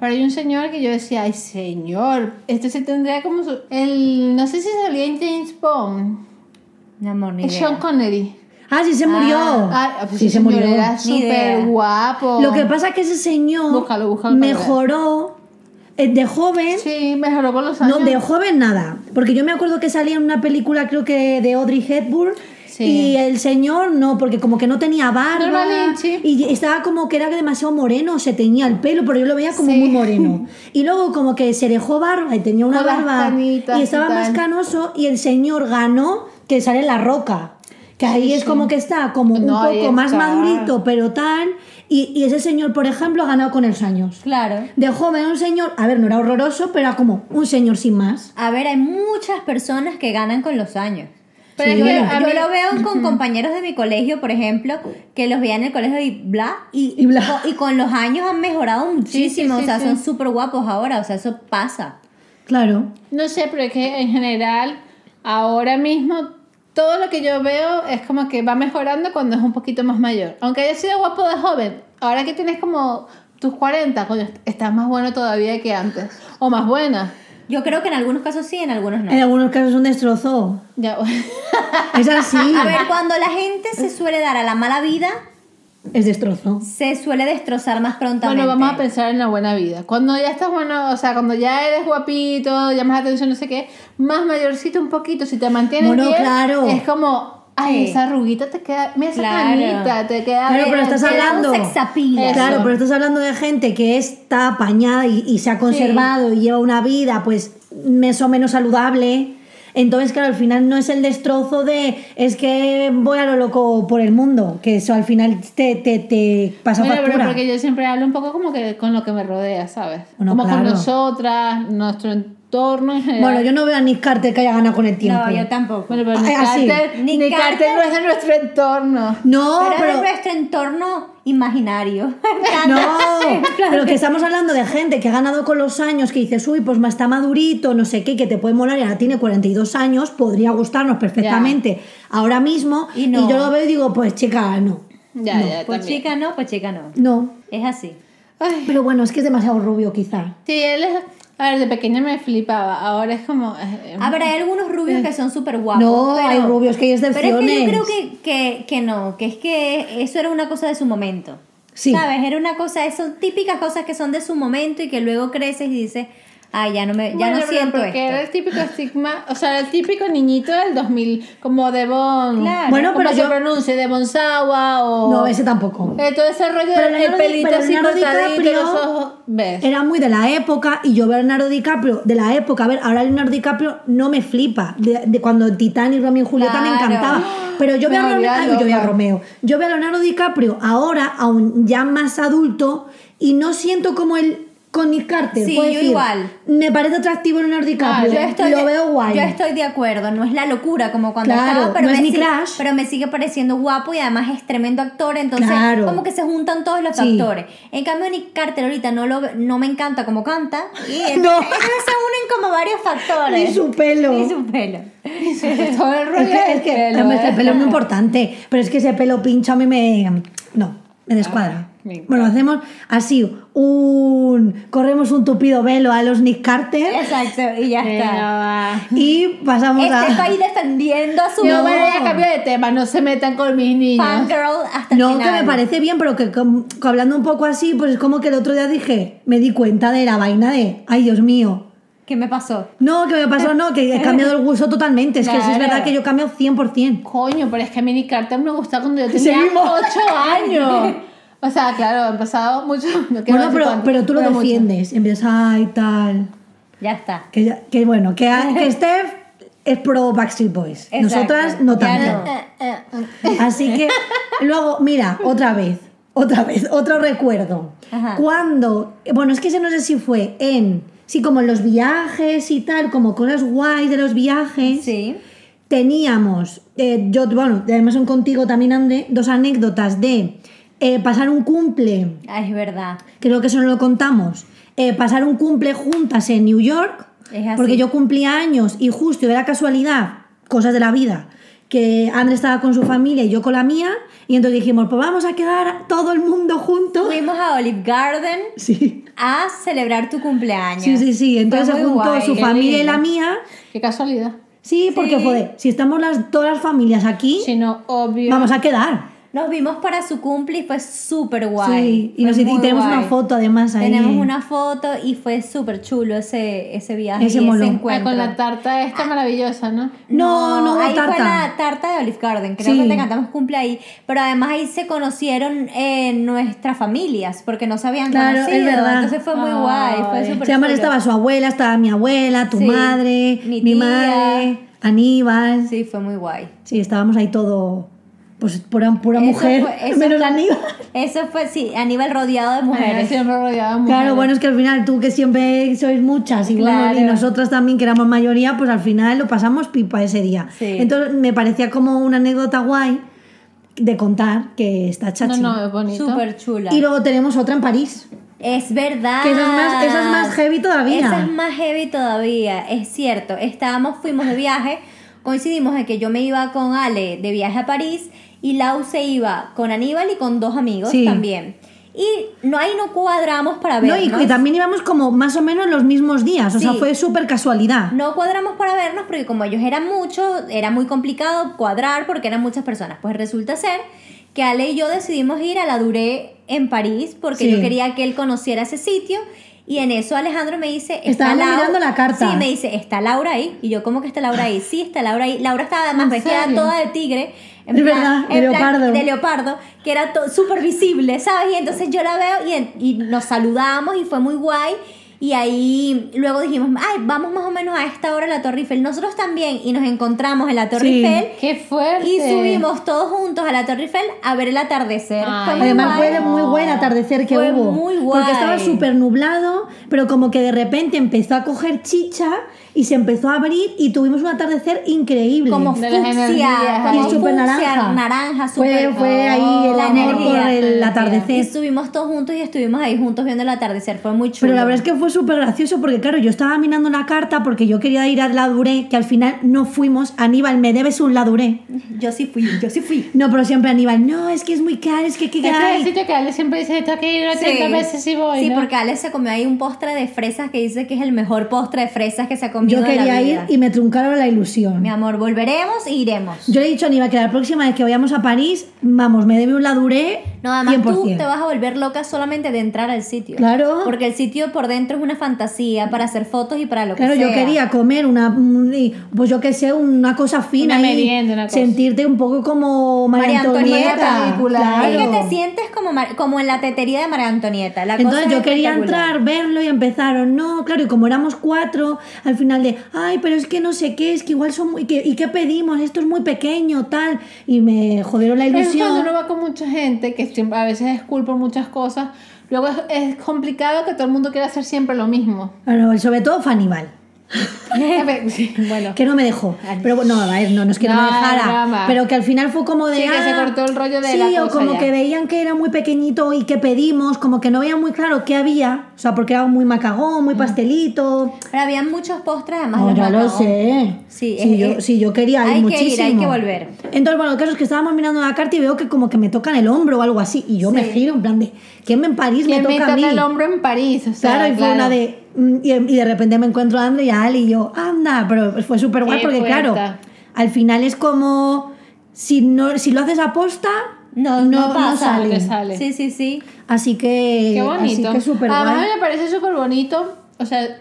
Pero hay un señor que yo decía, ay señor, este se tendría como su... El, no sé si salía en James Bond. Mi amor, ni idea. Sean Connery. Ah, sí se murió. Ay, pues sí ese se señor murió. Era súper guapo. Lo que pasa es que ese señor Búscalo, búscalo mejoró eh, de joven. Sí, mejoró con los años. No, de joven nada. Porque yo me acuerdo que salía en una película, creo que de Audrey Hepburn. Sí. Y el señor no, porque como que no tenía barba. Sí. Y estaba como que era demasiado moreno, se teñía el pelo, pero yo lo veía como Sí. muy moreno. Y luego como que se dejó barba y tenía una Con barba y y estaba más tal. canoso y el señor ganó que sale en la roca. Que ahí Sí, es sí. como que está como un No, poco más está. madurito, pero tal. Y, y ese señor, por ejemplo, ha ganado con los años. Claro. De joven un señor, a ver, no era horroroso, pero era como un señor sin más. A ver, hay muchas personas que ganan con los años. Pero Sí. es que Yo, lo veo con compañeros de mi colegio, por ejemplo, que los veía en el colegio y bla, y, Y bla. y con los años han mejorado muchísimo, sí, o sea, sí. son súper guapos ahora, o sea, eso pasa. Claro. No sé, pero es que en general, ahora mismo, todo lo que yo veo es como que va mejorando cuando es un poquito más mayor. Aunque haya sido guapo de joven, ahora que tienes como tus 40, coño, estás más bueno todavía que antes. O más buena. Yo creo que en algunos casos sí, en algunos no. En algunos casos un destrozo. Ya, Es así. A ver, cuando la gente se suele dar a la mala vida, Es destrozo. se suele destrozar más prontamente. Bueno, vamos a pensar en la buena vida. Cuando ya estás bueno, o sea, cuando ya eres guapito, llamas la atención, no sé qué, más mayorcito un poquito, si te mantienes Bueno, bien, claro. es como, ay, Sí. esa arruguita te queda, mira esa Claro. canita, te queda Claro, bien. pero estás hablando-. Claro, pero estás hablando de gente que está apañada y, y se ha conservado y lleva una vida, pues, más o menos saludable. Entonces, claro, al final no es el destrozo de es que voy a lo loco por el mundo, que eso al final te, te, te pasa Bueno, pero factura. porque yo siempre hablo un poco como que con lo que me rodea, ¿sabes? Bueno, como con nosotras, nuestro entorno en general. Bueno, yo no veo a Nick Carter que haya ganado con el tiempo. No, yo tampoco. Bueno, pero Ay, Nick así. Carter, Nick Nick Carter Carter- no es de nuestro entorno. No, pero, pero, es de nuestro entorno imaginario. No, pero que estamos hablando de gente que ha ganado con los años, que dices, uy, pues está madurito, no sé qué, que te puede molar y ahora tiene 42 años, podría gustarnos perfectamente ahora mismo. Y Y, no. yo lo veo y digo, pues chica, no. Ya, No. ya, Pues también. chica no, pues chica no. No. Es así. Ay, Pero bueno, es que es demasiado rubio quizá. sí, él es... A ver, de pequeña me flipaba, ahora es como... eh, A ver, hay algunos rubios que son súper guapos. No, pero- hay rubios, que hay Pero es que yo excepciones. creo que, que, que no, que es que eso era una cosa de su momento. Sí. ¿Sabes? Era una cosa, son típicas cosas que son de su momento y que luego creces y dices, ay, ya no me, ya Bueno, no siento porque esto. era el típico estigma, o sea, el típico niñito del 2000, como Devon, Claro. Bueno, ¿cómo pero se yo- pronuncia? Devon Sawa o... No, ese tampoco. Eh, todo ese rollo Pero del Leonardo- pelito pero así Leonardo DiCaprio los ojos, ¿ves? Era muy de la época y yo veo a Leonardo DiCaprio de la época. A ver, ahora Leonardo DiCaprio no me flipa. De, de cuando Titanic, Romeo y Julieta me Claro. encantaba. Pero yo Me veo, a Leonardo, ay, yo veo a. Romeo. Yo veo a Leonardo DiCaprio ahora, aún ya más adulto, y no siento como él con Nick Carter. Sí, yo decir, igual. Me parece atractivo Leonardo DiCaprio. Yo estoy, lo veo guay. Yo estoy de acuerdo, no es la locura como cuando Claro, estaba, pero, no es me mi sigue- crush. pero me sigue pareciendo guapo y además es tremendo actor, entonces Claro. como que se juntan todos los Sí. factores. En cambio Nick Carter ahorita no, lo, no me encanta como canta y No. se unen como varios factores. Ni su pelo. Ni su pelo. todo el rollo Es que, es que pelo, es que ¿eh? el pelo es muy importante, pero es que ese pelo pincho a mí me... No, me descuadra. Ah. Bueno, hacemos así, un... Corremos un tupido velo a los Nick Carter Exacto, y ya está. y pasamos Este a... país defendiendo a su me voy a cambiar de tema, no se metan con mis niños. fangirl hasta No, final. que me parece bien, pero que, que hablando un poco así, pues es como que el otro día dije, me di cuenta de la vaina de, ay Dios mío. ¿Qué me pasó? No, que me pasó, no, que he cambiado el gusto totalmente. Es que sí es Claro. verdad que yo he cambiado 100%. Coño, pero es que a mí Nick Carter me gustaba cuando yo tenía Seguimos. 8 años. O sea, claro, han pasado mucho. No Bueno, pero, cuánto, pero tú lo defiendes. Empiezas, ay, tal. Ya está. Que, ya- que bueno, que, que Steph es pro Backstreet Boys. Exacto. Nosotras no Ya tanto. no. Así que luego, mira, otra vez, otra vez, otro recuerdo. Ajá. Cuando, bueno, es que ese no sé si fue en, sí, como en los viajes y tal, como cosas guays de los viajes. Sí. Teníamos, eh, yo, bueno, además son contigo también, André, dos anécdotas de eh, pasar un cumple Ah, es verdad. creo que eso no lo contamos, eh, pasar un cumple juntas en New York, Es así. porque yo cumplía años y justo era casualidad, cosas de la vida, que André estaba con su familia y yo con la mía, y entonces dijimos, pues vamos a quedar todo el mundo juntos. Fuimos a Olive Garden Sí. a celebrar tu cumpleaños. Sí, sí, sí. Entonces se juntó guay. su familia y la mía. Qué casualidad. Sí, porque Sí. joder, si estamos las, todas las familias aquí, Si no, obvio. vamos a quedar. Nos vimos para su cumple y fue súper guay. Sí, y, nos- y tenemos guay. una foto además ahí. Tenemos una foto y fue súper chulo ese, ese viaje Ese y ese Ah, encuentro. con la tarta esta maravillosa, ¿no? No, no hubo ahí tarta. fue la tarta de Olive Garden. Creo Sí. que te cantamos cumple ahí. Pero además ahí se conocieron eh, nuestras familias porque no se habían Claro, es conocido. verdad. Entonces fue muy Ay. guay. Fue súper Se llama, chulo. estaba su abuela, estaba mi abuela, tu Sí, madre, mi mi, madre, Aníbal. Sí. Sí, fue muy guay. estábamos ahí todo, pues pura, pura Eso mujer, fue- eso menos fue- Aníbal. Eso fue, sí, Aníbal rodeado de mujeres. Siempre rodeada de mujeres. Claro, bueno, es que al final tú que siempre sois muchas y, bueno, y nosotras también que éramos mayoría, pues al final lo pasamos pipa ese día. Sí. Entonces me parecía como una anécdota guay de contar que está No, chachi. no, es bonito. Súper chula. Y luego tenemos otra en París. Es verdad. Que esa es más- esa es más heavy todavía. Esa es más heavy todavía, es cierto. Estábamos, fuimos de viaje, coincidimos en que yo me iba con Ale de viaje a París y Lau se iba con Aníbal y con dos amigos Sí. también. Y no ahí no cuadramos para No, vernos. y, y también íbamos como más o menos los mismos días, o sea, Sí. fue súper casualidad. No cuadramos para vernos porque como ellos eran muchos, era muy complicado cuadrar porque eran muchas personas. Pues resulta ser que Ale y yo decidimos ir a la Duré en París porque Sí. yo quería que él conociera ese sitio. Y en eso Alejandro me dice, está Estábamos Lau- mirando la carta. Sí, me dice, ¿está Laura ahí? Y yo, ¿cómo que está Laura ahí? Sí, está Laura ahí. Laura estaba además ¿En vestida serio? toda de tigre. En Es plan- verdad, de plan leopardo. de leopardo, que era súper visible, ¿sabes? Y entonces yo la veo y, en- y nos saludamos y fue muy guay. Y ahí luego dijimos, ay, vamos más o menos a esta hora a la Torre Eiffel. Nosotros también y nos encontramos en la Torre Sí. Eiffel. Qué fuerte. Y subimos todos juntos a la Torre Eiffel a ver el atardecer. Ay, Fue muy Además guay. fue muy buen atardecer que Fue hubo. muy guay. Porque estaba súper nublado, pero como que de repente empezó a coger chicha y se empezó a abrir y tuvimos un atardecer increíble. como fucsia, Y súper fucsia, naranja. naranja, Fue, súper- fue ahí el amor energía. por el Y atardecer. estuvimos todos juntos y estuvimos ahí juntos viendo el atardecer. Fue muy chulo. Pero la verdad es que fue súper gracioso porque, claro, yo estaba mirando la carta porque yo quería ir a la Duré, que al final no fuimos. Aníbal, me debes un la Duré. Yo sí fui, yo sí fui. No, pero siempre Aníbal, no, es que es muy caro, es que qué Este es el sitio que Ale siempre dice, tengo que ir 80 veces y voy, Sí, ¿no? porque Alex se comió ahí un postre de fresas que dice que es el mejor postre de fresas que se ha comido Yo la quería ir vida. y me truncaron la ilusión. Mi amor, volveremos e iremos. Yo le he dicho a Aníbal que la próxima vez que vayamos a París, vamos, me debe un la Duré No, además 100%. tú te vas a volver loca solamente de entrar al sitio. Claro. Porque el sitio por dentro es una fantasía para hacer fotos y para lo Claro, que yo sea. quería comer una, pues yo que sé, una cosa fina Una merienda, una cosa. sentirte un poco como María María Antonieta. Película. Claro. Es que te sientes como, como en la tetería de María Antonieta. La Entonces es yo quería entrar, verlo y empezaron, no, claro, y como éramos cuatro, al final de, ay, pero es que no sé qué, es que igual son muy, que- ¿y qué pedimos? Esto es muy pequeño, tal, y me jodieron la Es cuando ilusión. uno va con mucha gente, que siempre- a veces es por muchas cosas, luego es, es complicado que todo el mundo quiera hacer siempre lo mismo. Bueno, sobre todo Sí, bueno. que no me dejó. Pero bueno, a ver, no, no es que no, me No, dejara, drama. pero que al final fue como de. Sí, que se ah, cortó el rollo de sí, la o cosa como ya. que veían que era muy pequeñito y que pedimos, como que no veían muy claro qué había, o sea, porque era muy macagón, Mm. muy pastelito. Pero habían muchos postres además. No, ya lo sé. Sí, Sí, es- yo, es- sí, yo quería ir hay que ir, muchísimo. hay que volver. Entonces, bueno, el caso es que estábamos mirando la carta y veo que como que me tocan el hombro o algo así. Y yo me Sí. giro en plan de, ¿quién en París Que me me toca a mí? el hombro en París, o sea, Claro, y fue claro. una de... mm, Y, y de repente me encuentro a André y a Ali y yo, anda, pero fue súper guay porque claro, al final es como... Si, no, si lo haces aposta, No, no, pasa. sale. Que sale. Sí, sí, sí. Así que... Qué bonito. Así que súper Además, guay. a mí me parece súper bonito. O sea,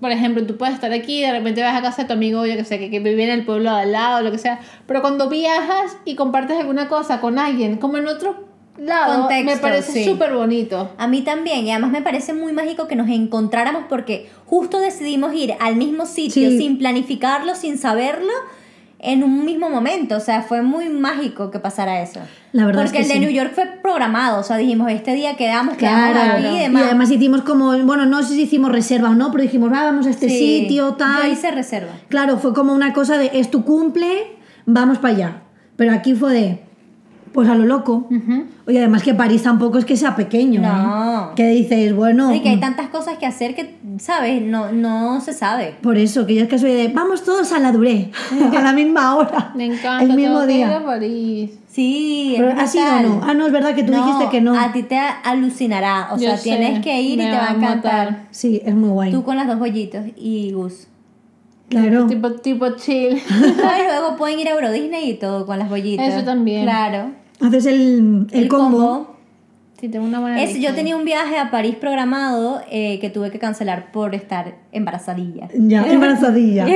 por ejemplo, tú puedes estar aquí y de repente vas a casa de tu amigo, yo que sé, que, que vive en el pueblo de al lado, lo que sea. Pero cuando viajas y compartes alguna cosa con alguien, como en otro lado, me Contexto, parece sí. súper bonito. A mí también, y además me parece muy mágico que nos encontráramos porque justo decidimos ir al mismo sitio Sí. sin planificarlo, sin saberlo, en un mismo momento. O sea, fue muy mágico que pasara eso. La verdad porque es que el de sí. New York fue programado, o sea, dijimos, este día quedamos, quedamos Claro, aquí y y demás. además hicimos como, bueno, no sé si hicimos reserva o no, pero dijimos, ah, vamos a este Sí. sitio, tal. Yo hice reserva. Claro, fue como una cosa de, es tu cumple, vamos para allá. Pero aquí fue de, pues a lo loco. Ujú. Oye, además que París tampoco es que sea pequeño. No. ¿eh? Que dices, bueno. Y que hay tantas cosas que hacer que, ¿sabes? No, no se sabe. Por eso, que yo es que soy de, vamos todos a la Duré, a la misma hora. Me encanta. El mismo tengo que ir día. a París. Sí, Pero ¿ha sido o no? Ah, no, es verdad que tú dijiste que no. A ti te alucinará. O Yo sea, sé, tienes que ir y te va a encantar. Sí, es muy guay. Tú con las dos bollitos y Gus. Claro. Tipo, tipo chill. Y luego pueden ir a Euro Disney y todo con las bollitas. Eso también. Claro. Haces el, el, combo. Sí, tengo una buena Es, yo tenía un viaje a París programado eh, que tuve que cancelar por estar embarazadilla. Ya, embarazadilla.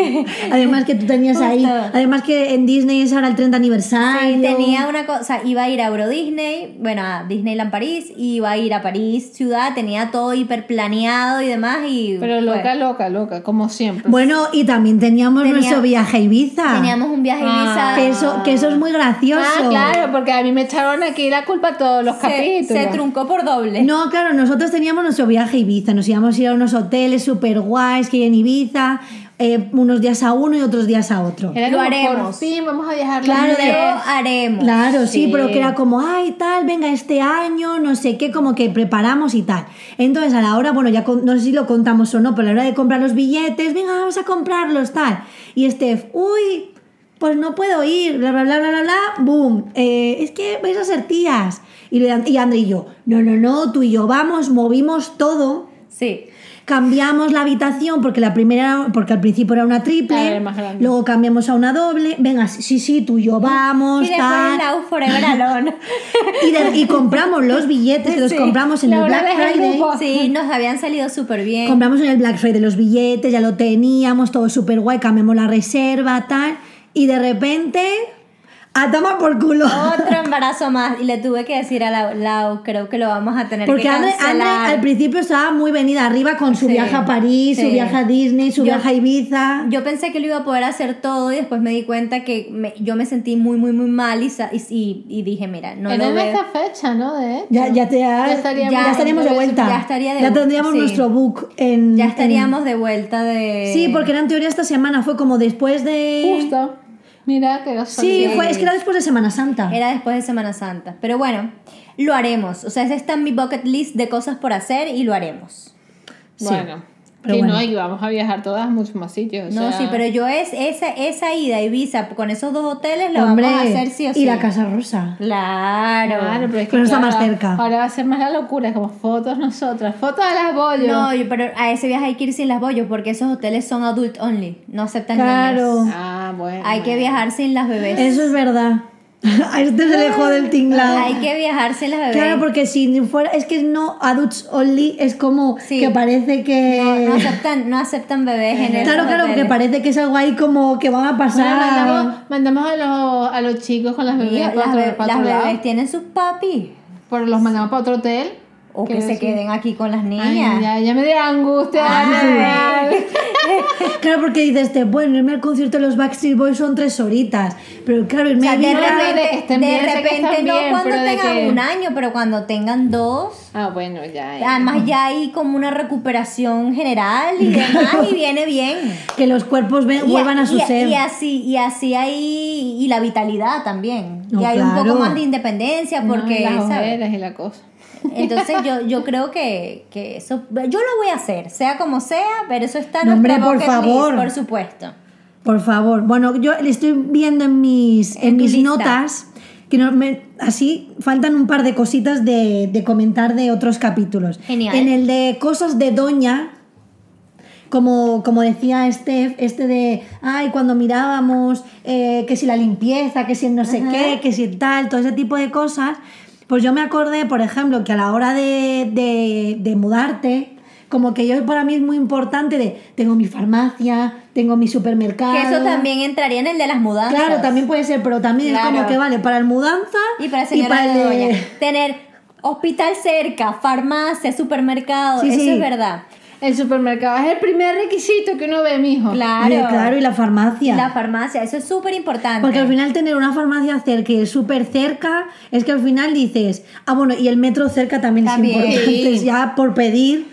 Además que tú tenías ahí. Además que en Disney es ahora el 30 aniversario. Sí, tenía una cosa, iba a ir a Euro Disney, bueno, a Disneyland París, y iba a ir a París ciudad, tenía todo hiper planeado y demás y Pero loca, loca, loca, como siempre. Bueno, y también teníamos Tenía- nuestro viaje a Ibiza. teníamos un viaje a Ibiza. Ah. Que eso, que eso es muy gracioso. Ah, claro, porque a mí me echaron aquí la culpa todos los se, capítulos. se truncó por doble. No, claro, nosotros teníamos nuestro viaje a Ibiza. Nos íbamos a ir a unos hoteles super guays que hay en Ibiza, eh, unos días a uno y otros días a otro. Era Lo haremos. Por fin vamos a viajar Claro. Lo haremos. Claro, sí, pero que era como, ay, tal, venga, este año, no sé qué, como que preparamos y tal. Entonces, a la hora, bueno, ya con- no sé si lo contamos o no, pero a la hora de comprar los billetes, venga, vamos a comprarlos, tal. Y Steph, uy, pues no puedo ir, bla, bla, bla, bla, bla, bla, boom, eh, es que vais a ser tías. Y, le- y André y yo, no, no, no, tú y yo vamos, movimos todo. Sí. Cambiamos la habitación porque la primera, porque al principio era una triple, grande. luego cambiamos a una doble. Venga, sí, sí, tú y yo vamos, Y tal. Y, de- y compramos los billetes, que los Sí. compramos en La el Black el Friday. sí, nos habían salido súper bien. Compramos en el Black Friday los billetes, ya lo teníamos, todo súper guay, cambiamos la reserva, tal. Y de repente, a tomar por culo. Otro embarazo más. Y le tuve que decir a Lau, Lau, creo que lo vamos a tener Porque que Andre, cancelar. Andre al principio estaba muy venida arriba con su Sí, viaje a París, su viaje a Disney, su Yo- viaje a Ibiza. Yo pensé que lo iba a poder hacer todo y después me di cuenta que me- yo me sentí muy, muy, muy mal y, dije, mira, no Era lo en veo. esta fecha, ¿no? De hecho. Ya, ya, te, ya, Ya estaríamos- ya estaríamos de vuelta. ya estaría de Ya tendríamos sí. nuestro book en. Ya en- estaríamos de vuelta de... Sí, porque era en teoría esta semana, fue como después de. Justo. Mira qué Sí, fue, es que era después de Semana Santa. Era después de Semana Santa. Pero bueno, lo haremos. O sea, ese está en mi bucket list de cosas por hacer y lo haremos. Sí, Bueno. Pero bueno. no, y vamos a viajar todas a muchos más sitios. o No, sea, sí, pero yo es esa, esa ida a Ibiza con esos dos hoteles lo Hombre, vamos a hacer sí o sí. y la Casa Rosa. Claro. Claro, pero es que Pero está claro, más cerca. Ahora va a ser más la locura, como fotos nosotras. Fotos a las bollos. No, yo- pero a ese viaje hay que ir sin las bollos porque esos hoteles son adult only. No aceptan Claro. niños. Ah, bueno. Hay que viajar sin las bebés. Eso es verdad. A este se le jode el tinglado. Hay que viajar sin las bebés. Claro, porque si fuera, es que no, adults only es como Sí. que parece que. no, no aceptan, no aceptan bebés en esos claro, claro, que parece que es algo ahí como que van a Bueno, pasar. mandamos, mandamos a, los, a los chicos con las bebés Mira, para las, otro, be- para las otro lado. bebés tienen sus papis. Pero los mandamos para otro hotel. O que se queden aquí con las Ay, niñas. ya, ya me da angustia. Ay. Claro, porque dices, te, bueno, irme al concierto de los Backstreet Boys son tres horitas. Pero claro, irme O sea, a de repente- de que repente no bien, cuando de tengan que- un año, pero cuando tengan dos. Ah, bueno, ya. ya. Además ya hay como una recuperación general y demás y viene bien. que los cuerpos ven- Y vuelvan a su y ser. Y así, y así hay, y la vitalidad también. No, y hay un claro. poco más de independencia No, porque, y las ¿sabes? y la cosa. Entonces yo, yo creo que, que eso, yo lo voy a hacer, sea como sea, pero eso está en No, hombre, por list, favor. por supuesto. Por favor. Bueno, yo le estoy viendo en mis, en mis lista. notas que no, me- así faltan un par de cositas de, de comentar de otros capítulos. Genial. En el de cosas de Doña, como, como decía Steph, este de, ay, cuando mirábamos eh, que si la limpieza, que si el no sé Ajá. qué, que si el tal, todo ese tipo de cosas, pues yo me acordé, por ejemplo, que a la hora de, de, de mudarte, como que yo para mí es muy importante de, tengo mi farmacia, tengo mi supermercado. Que eso también entraría en el de las mudanzas. Claro, también puede ser, pero también es como que vale para el mudanza Y para el de. Tener hospital cerca, farmacia, supermercado, Sí, eso sí. es verdad. El supermercado es el primer requisito que uno ve, mijo. Claro. Y, claro, y la farmacia. La farmacia, eso es súper importante. Porque al final tener una farmacia cerca y súper cerca, es que al final dices, ah, bueno, y el metro cerca también, También. es importante, Sí. ya por pedir.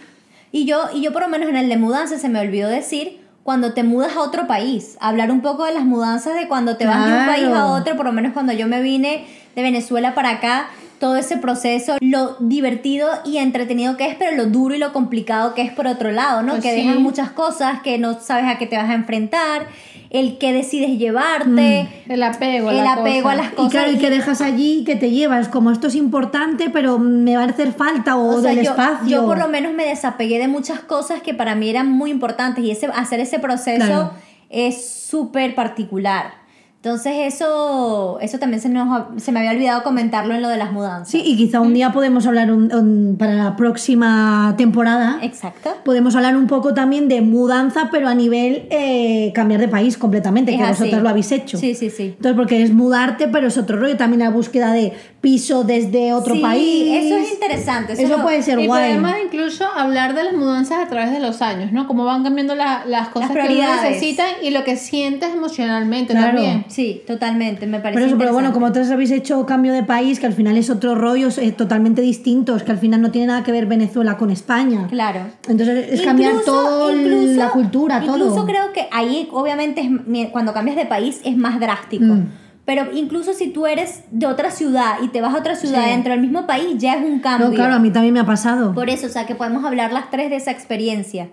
Y yo, y yo por lo menos en el de mudanza se me olvidó decir, cuando te mudas a otro país, hablar un poco de las mudanzas de cuando te vas de un país a otro, por lo menos cuando yo me vine de Venezuela para acá, todo ese proceso, lo divertido y entretenido que es, pero lo duro y lo complicado que es por otro lado, ¿no? Pues que sí. dejan muchas cosas, que no sabes a qué te vas a enfrentar, el que decides llevarte, El apego, a el la apego cosa. a las Y cosas. claro, y que dejas allí, que te llevas, como esto es importante, pero me va a hacer falta o, O sea, del yo, espacio. yo por lo menos me desapegué de muchas cosas que para mí eran muy importantes y ese, hacer ese proceso Claro. es súper particular. Entonces eso, eso también se, nos, se me había olvidado comentarlo en lo de las mudanzas. Sí, y quizá un día podemos hablar un- un- para la próxima temporada. Exacto. Podemos hablar un poco también de mudanza, pero a nivel eh, cambiar de país completamente, Es que así. vosotros lo habéis hecho. Sí, sí, sí. Entonces, porque es mudarte, pero es otro rollo. También la búsqueda de piso desde otro Sí, país. eso es interesante. Eso, lo- puede ser Y guay. podemos incluso hablar de las mudanzas a través de los años, ¿no? Cómo van cambiando la- las cosas que uno necesita y lo que sientes emocionalmente Claro. también. Sí, totalmente, me parece Pero eso, pero bueno, como otros habéis hecho cambio de país, que al final es otro rollo, es totalmente distinto, es que al final no tiene nada que ver Venezuela con España. Claro. Entonces es cambiar Incluso- todo el- incluso- la cultura, todo. Incluso creo que ahí, obviamente, es cuando cambias de país es más drástico. Mm. Pero incluso si tú eres de otra ciudad y te vas a otra ciudad Sí. dentro del mismo país, ya es un cambio. No, claro, a mí también me ha pasado. Por eso, o sea, que podemos hablar las tres de esa experiencia.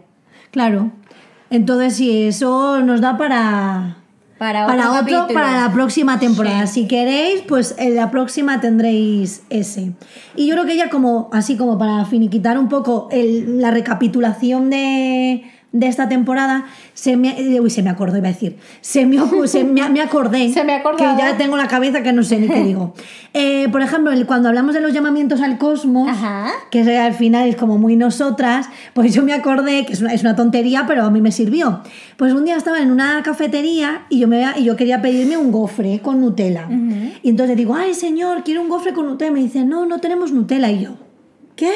Claro. Entonces, sí, eso nos da para, Para, para otro, capítulo. para la próxima temporada. Si queréis, pues en la próxima tendréis ese. Y yo creo que ya como, así como para finiquitar un poco el- la recapitulación de, de esta temporada, se me, eh, uy, se me acordó, iba a decir, se me, se me, me acordé, Se me ha acordado. que ya tengo la cabeza que no sé ni qué digo. Eh, por ejemplo, cuando hablamos de los llamamientos al cosmos, Ajá. que al final es como muy nosotras, pues yo me acordé, que es una, es una tontería, pero a mí me sirvió. Pues un día estaba en una cafetería y yo, me, y yo quería pedirme un gofre con Nutella. Y entonces digo, ay señor, quiero un gofre con Nutella. Y me dice, no, no tenemos Nutella. Y yo, ¿qué?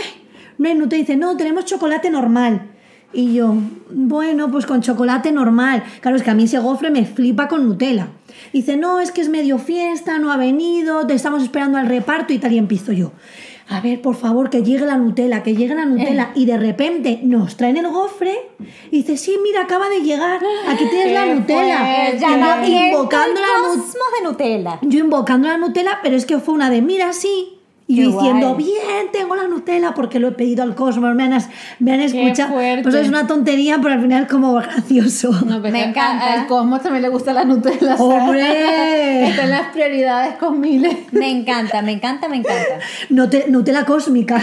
No hay Nutella. Y dice, no, tenemos chocolate normal. Y yo, bueno, pues con chocolate normal. Claro, es que a mí ese gofre me flipa con Nutella. Dice, no, es que es medio fiesta, no ha venido, te estamos esperando al reparto y tal. Y empiezo yo, a ver, por favor, que llegue la Nutella, que llegue la Nutella. Y de repente nos traen el gofre y dice, sí, mira, acaba de llegar, aquí tienes la Nutella. Y yo invocando la Nutella cosmos de Nutella. yo invocando la Nutella, pero es que fue una de mira, sí. Y Qué diciendo, guay. bien, tengo la Nutella porque lo he pedido al Cosmos, me han, me han escuchado. Pues es una tontería, pero al final es como gracioso. No, pues Me encanta. Al Cosmos también le gusta la Nutella. ¡Hombre! Están las prioridades con miles. Me encanta, me encanta, me encanta. Nute- Nutella cósmica.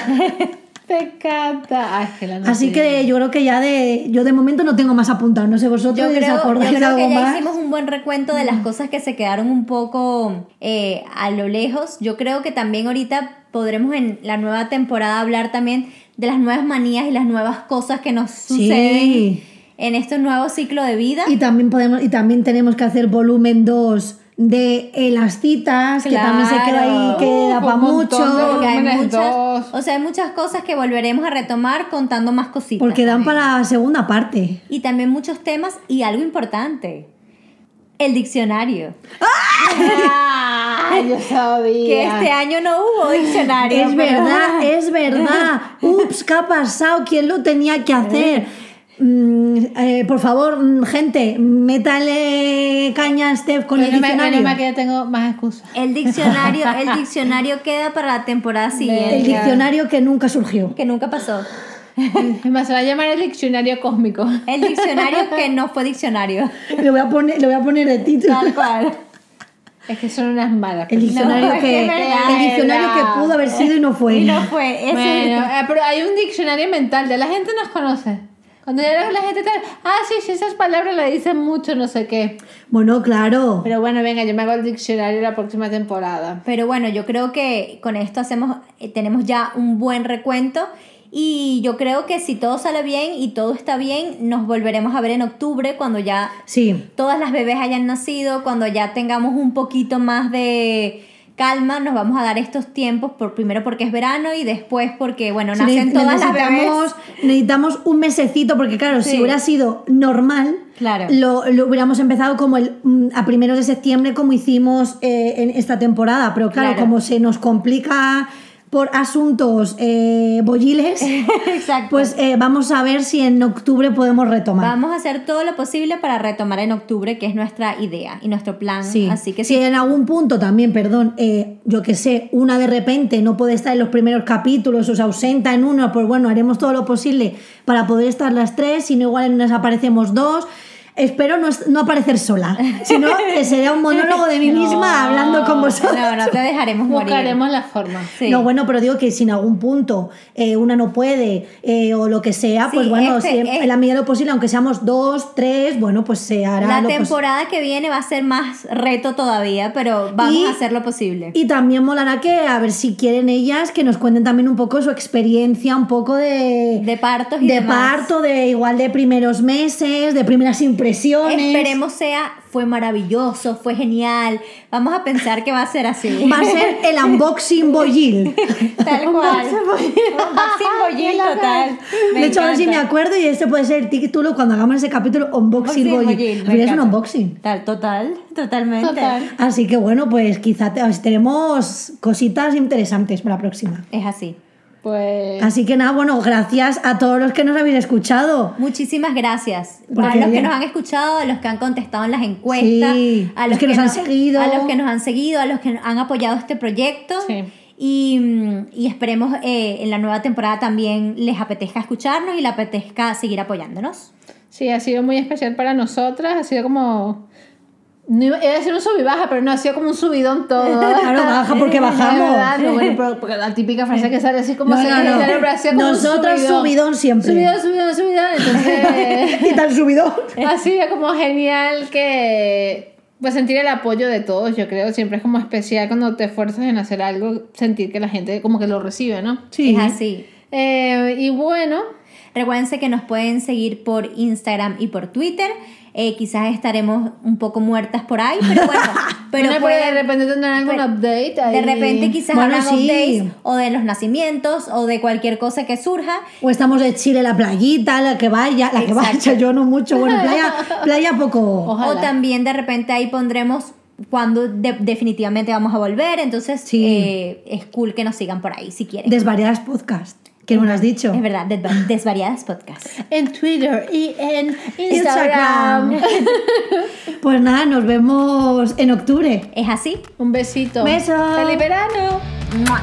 Te encanta. Ay, que la Así que yo creo que ya de. Yo de momento no tengo más apuntado. No sé vosotros Yo si os creo, yo acordáis de creo algo que ya más. hicimos un buen recuento de las cosas que se quedaron un poco eh, a lo lejos. Yo creo que también ahorita podremos en la nueva temporada hablar también de las nuevas manías y las nuevas cosas que nos Sí. suceden en este nuevo ciclo de vida. Y también podemos y también tenemos que hacer volumen 2 de eh, las citas, que también se queda ahí, Claro. que da para mucho. Porque hay muchas, dos. o sea, hay muchas cosas que volveremos a retomar contando más cositas. Porque dan también. para la segunda parte. Y también muchos temas y algo importante, el diccionario. Ay, yo sabía. Que este año no hubo diccionario. Es pero- verdad, es verdad. Ups, ¿qué ha pasado? ¿Quién lo tenía que hacer? Mm, eh, por favor, mm, gente, métale caña a Steph con el Menos mal- diccionario. mal que ya tengo más excusas. El diccionario, el diccionario queda para la temporada El siguiente, diccionario que nunca surgió. que nunca pasó. Más se va a llamar el diccionario cósmico. El diccionario que no fue diccionario. Le voy a poner, le voy a poner de título. Tal cual. Es que son unas malas. El diccionario, No, que, que es el diccionario que pudo haber sido y no fue. Y no fue. Ese Bueno, eh, pero hay un diccionario mental, ya la gente nos conoce. Cuando ya la gente está, ah, sí, sí, esas palabras le dicen mucho, no sé qué. Bueno, claro. Pero bueno, venga, yo me hago el diccionario la próxima temporada. Pero bueno, yo creo que con esto hacemos, eh, tenemos ya un buen recuento y yo creo que si todo sale bien y todo está bien, nos volveremos a ver en octubre cuando ya Sí. todas las bebés hayan nacido, cuando ya tengamos un poquito más de calma, nos vamos a dar estos tiempos, por, primero porque es verano y después porque, bueno, Sí, nacen todas las bebés. necesitamos, un mesecito, porque claro, si hubiera sido normal, Claro. lo, lo hubiéramos empezado como el, mm, a primeros de septiembre, como hicimos eh, en esta temporada. Pero claro, Claro. como se nos complica por asuntos eh, bolliles, Exacto. pues eh, vamos a ver si en octubre podemos retomar. Vamos a hacer todo lo posible para retomar en octubre, que es nuestra idea y nuestro plan. Sí. Así que si sí. en algún punto también, perdón, eh, yo que sé, una de repente no puede estar en los primeros capítulos o se ausenta en uno, pues bueno, haremos todo lo posible para poder estar las tres, si no igual en unas aparecemos dos. Espero no, no aparecer sola, sino que sería un monólogo de mí misma hablando con vosotros. No, no te dejaremos morir. Buscaremos la forma. Sí. No, bueno, pero digo que si en algún punto eh, una no puede eh, o lo que sea, pues bueno, este si en la medida de lo posible, aunque seamos dos, tres, bueno, pues se hará La lo temporada que viene va a ser más reto todavía, pero vamos Y- a hacer lo posible. Y también molará que, a ver si quieren ellas, que nos cuenten también un poco su experiencia, un poco de... de partos y de demás. parto, de igual de primeros meses, de primeras impresiones. Esperemos sea, fue maravilloso, fue genial. Vamos a pensar que va a ser así. Va a ser el unboxing boyil. Tal cual. Unboxing bollín total. Me de hecho, a ver si me acuerdo y este puede ser el título cuando hagamos ese capítulo unboxing boyil. es un unboxing. Tal, total, totalmente. Total. Así que bueno, pues quizá te- tenemos cositas interesantes para la próxima. Es así. Pues. Así que nada, bueno, gracias a todos los que nos habéis escuchado. Muchísimas gracias Porque a los que nos han escuchado, a los que han contestado en las encuestas, Sí, a los que nos han seguido. a los que nos han seguido, a los que han apoyado este proyecto. Sí. Y, mm, y esperemos eh, en la nueva temporada también les apetezca escucharnos y les apetezca seguir apoyándonos. Sí, ha sido muy especial para nosotras. Ha sido como. No iba, iba a decir un sub y baja, pero no, ha sido como un subidón todo. Claro, baja porque bajamos. Verdad, no, bueno, pero- porque la típica frase que sale así como No, se no, como un Nosotras subidón siempre. Subidón, subidón, subidón. Entonces. y tal subidón. ha sido como genial que. Pues sentir el apoyo de todos, yo creo. Siempre es como especial cuando te esfuerzas en hacer algo, sentir que la gente como que lo recibe, ¿no? Sí. Es así. Eh, y bueno, Recuérdense que nos pueden seguir por Instagram y por Twitter. Eh, quizás estaremos un poco muertas por ahí, pero bueno. Pero Bueno, pueden- de repente tendrán algún update ahí. De repente quizás Bueno, habrán sí. updates o de los nacimientos o de cualquier cosa que surja. O estamos de Chile, la playita, la que vaya, la que vaya, yo no mucho. Bueno, playa, playa poco. Ojalá. O también de repente ahí pondremos cuando de- definitivamente vamos a volver. Entonces Sí. eh, es cool que nos sigan por ahí si quieren. Desvariadas podcast. ¿Qué me lo has dicho? Es verdad, Desva- Desvariadas Podcast. En Twitter y en Instagram. Instagram. Pues nada, nos vemos en octubre. ¿Es así? Un besito. Beso. ¡Feliz verano! ¡Mua!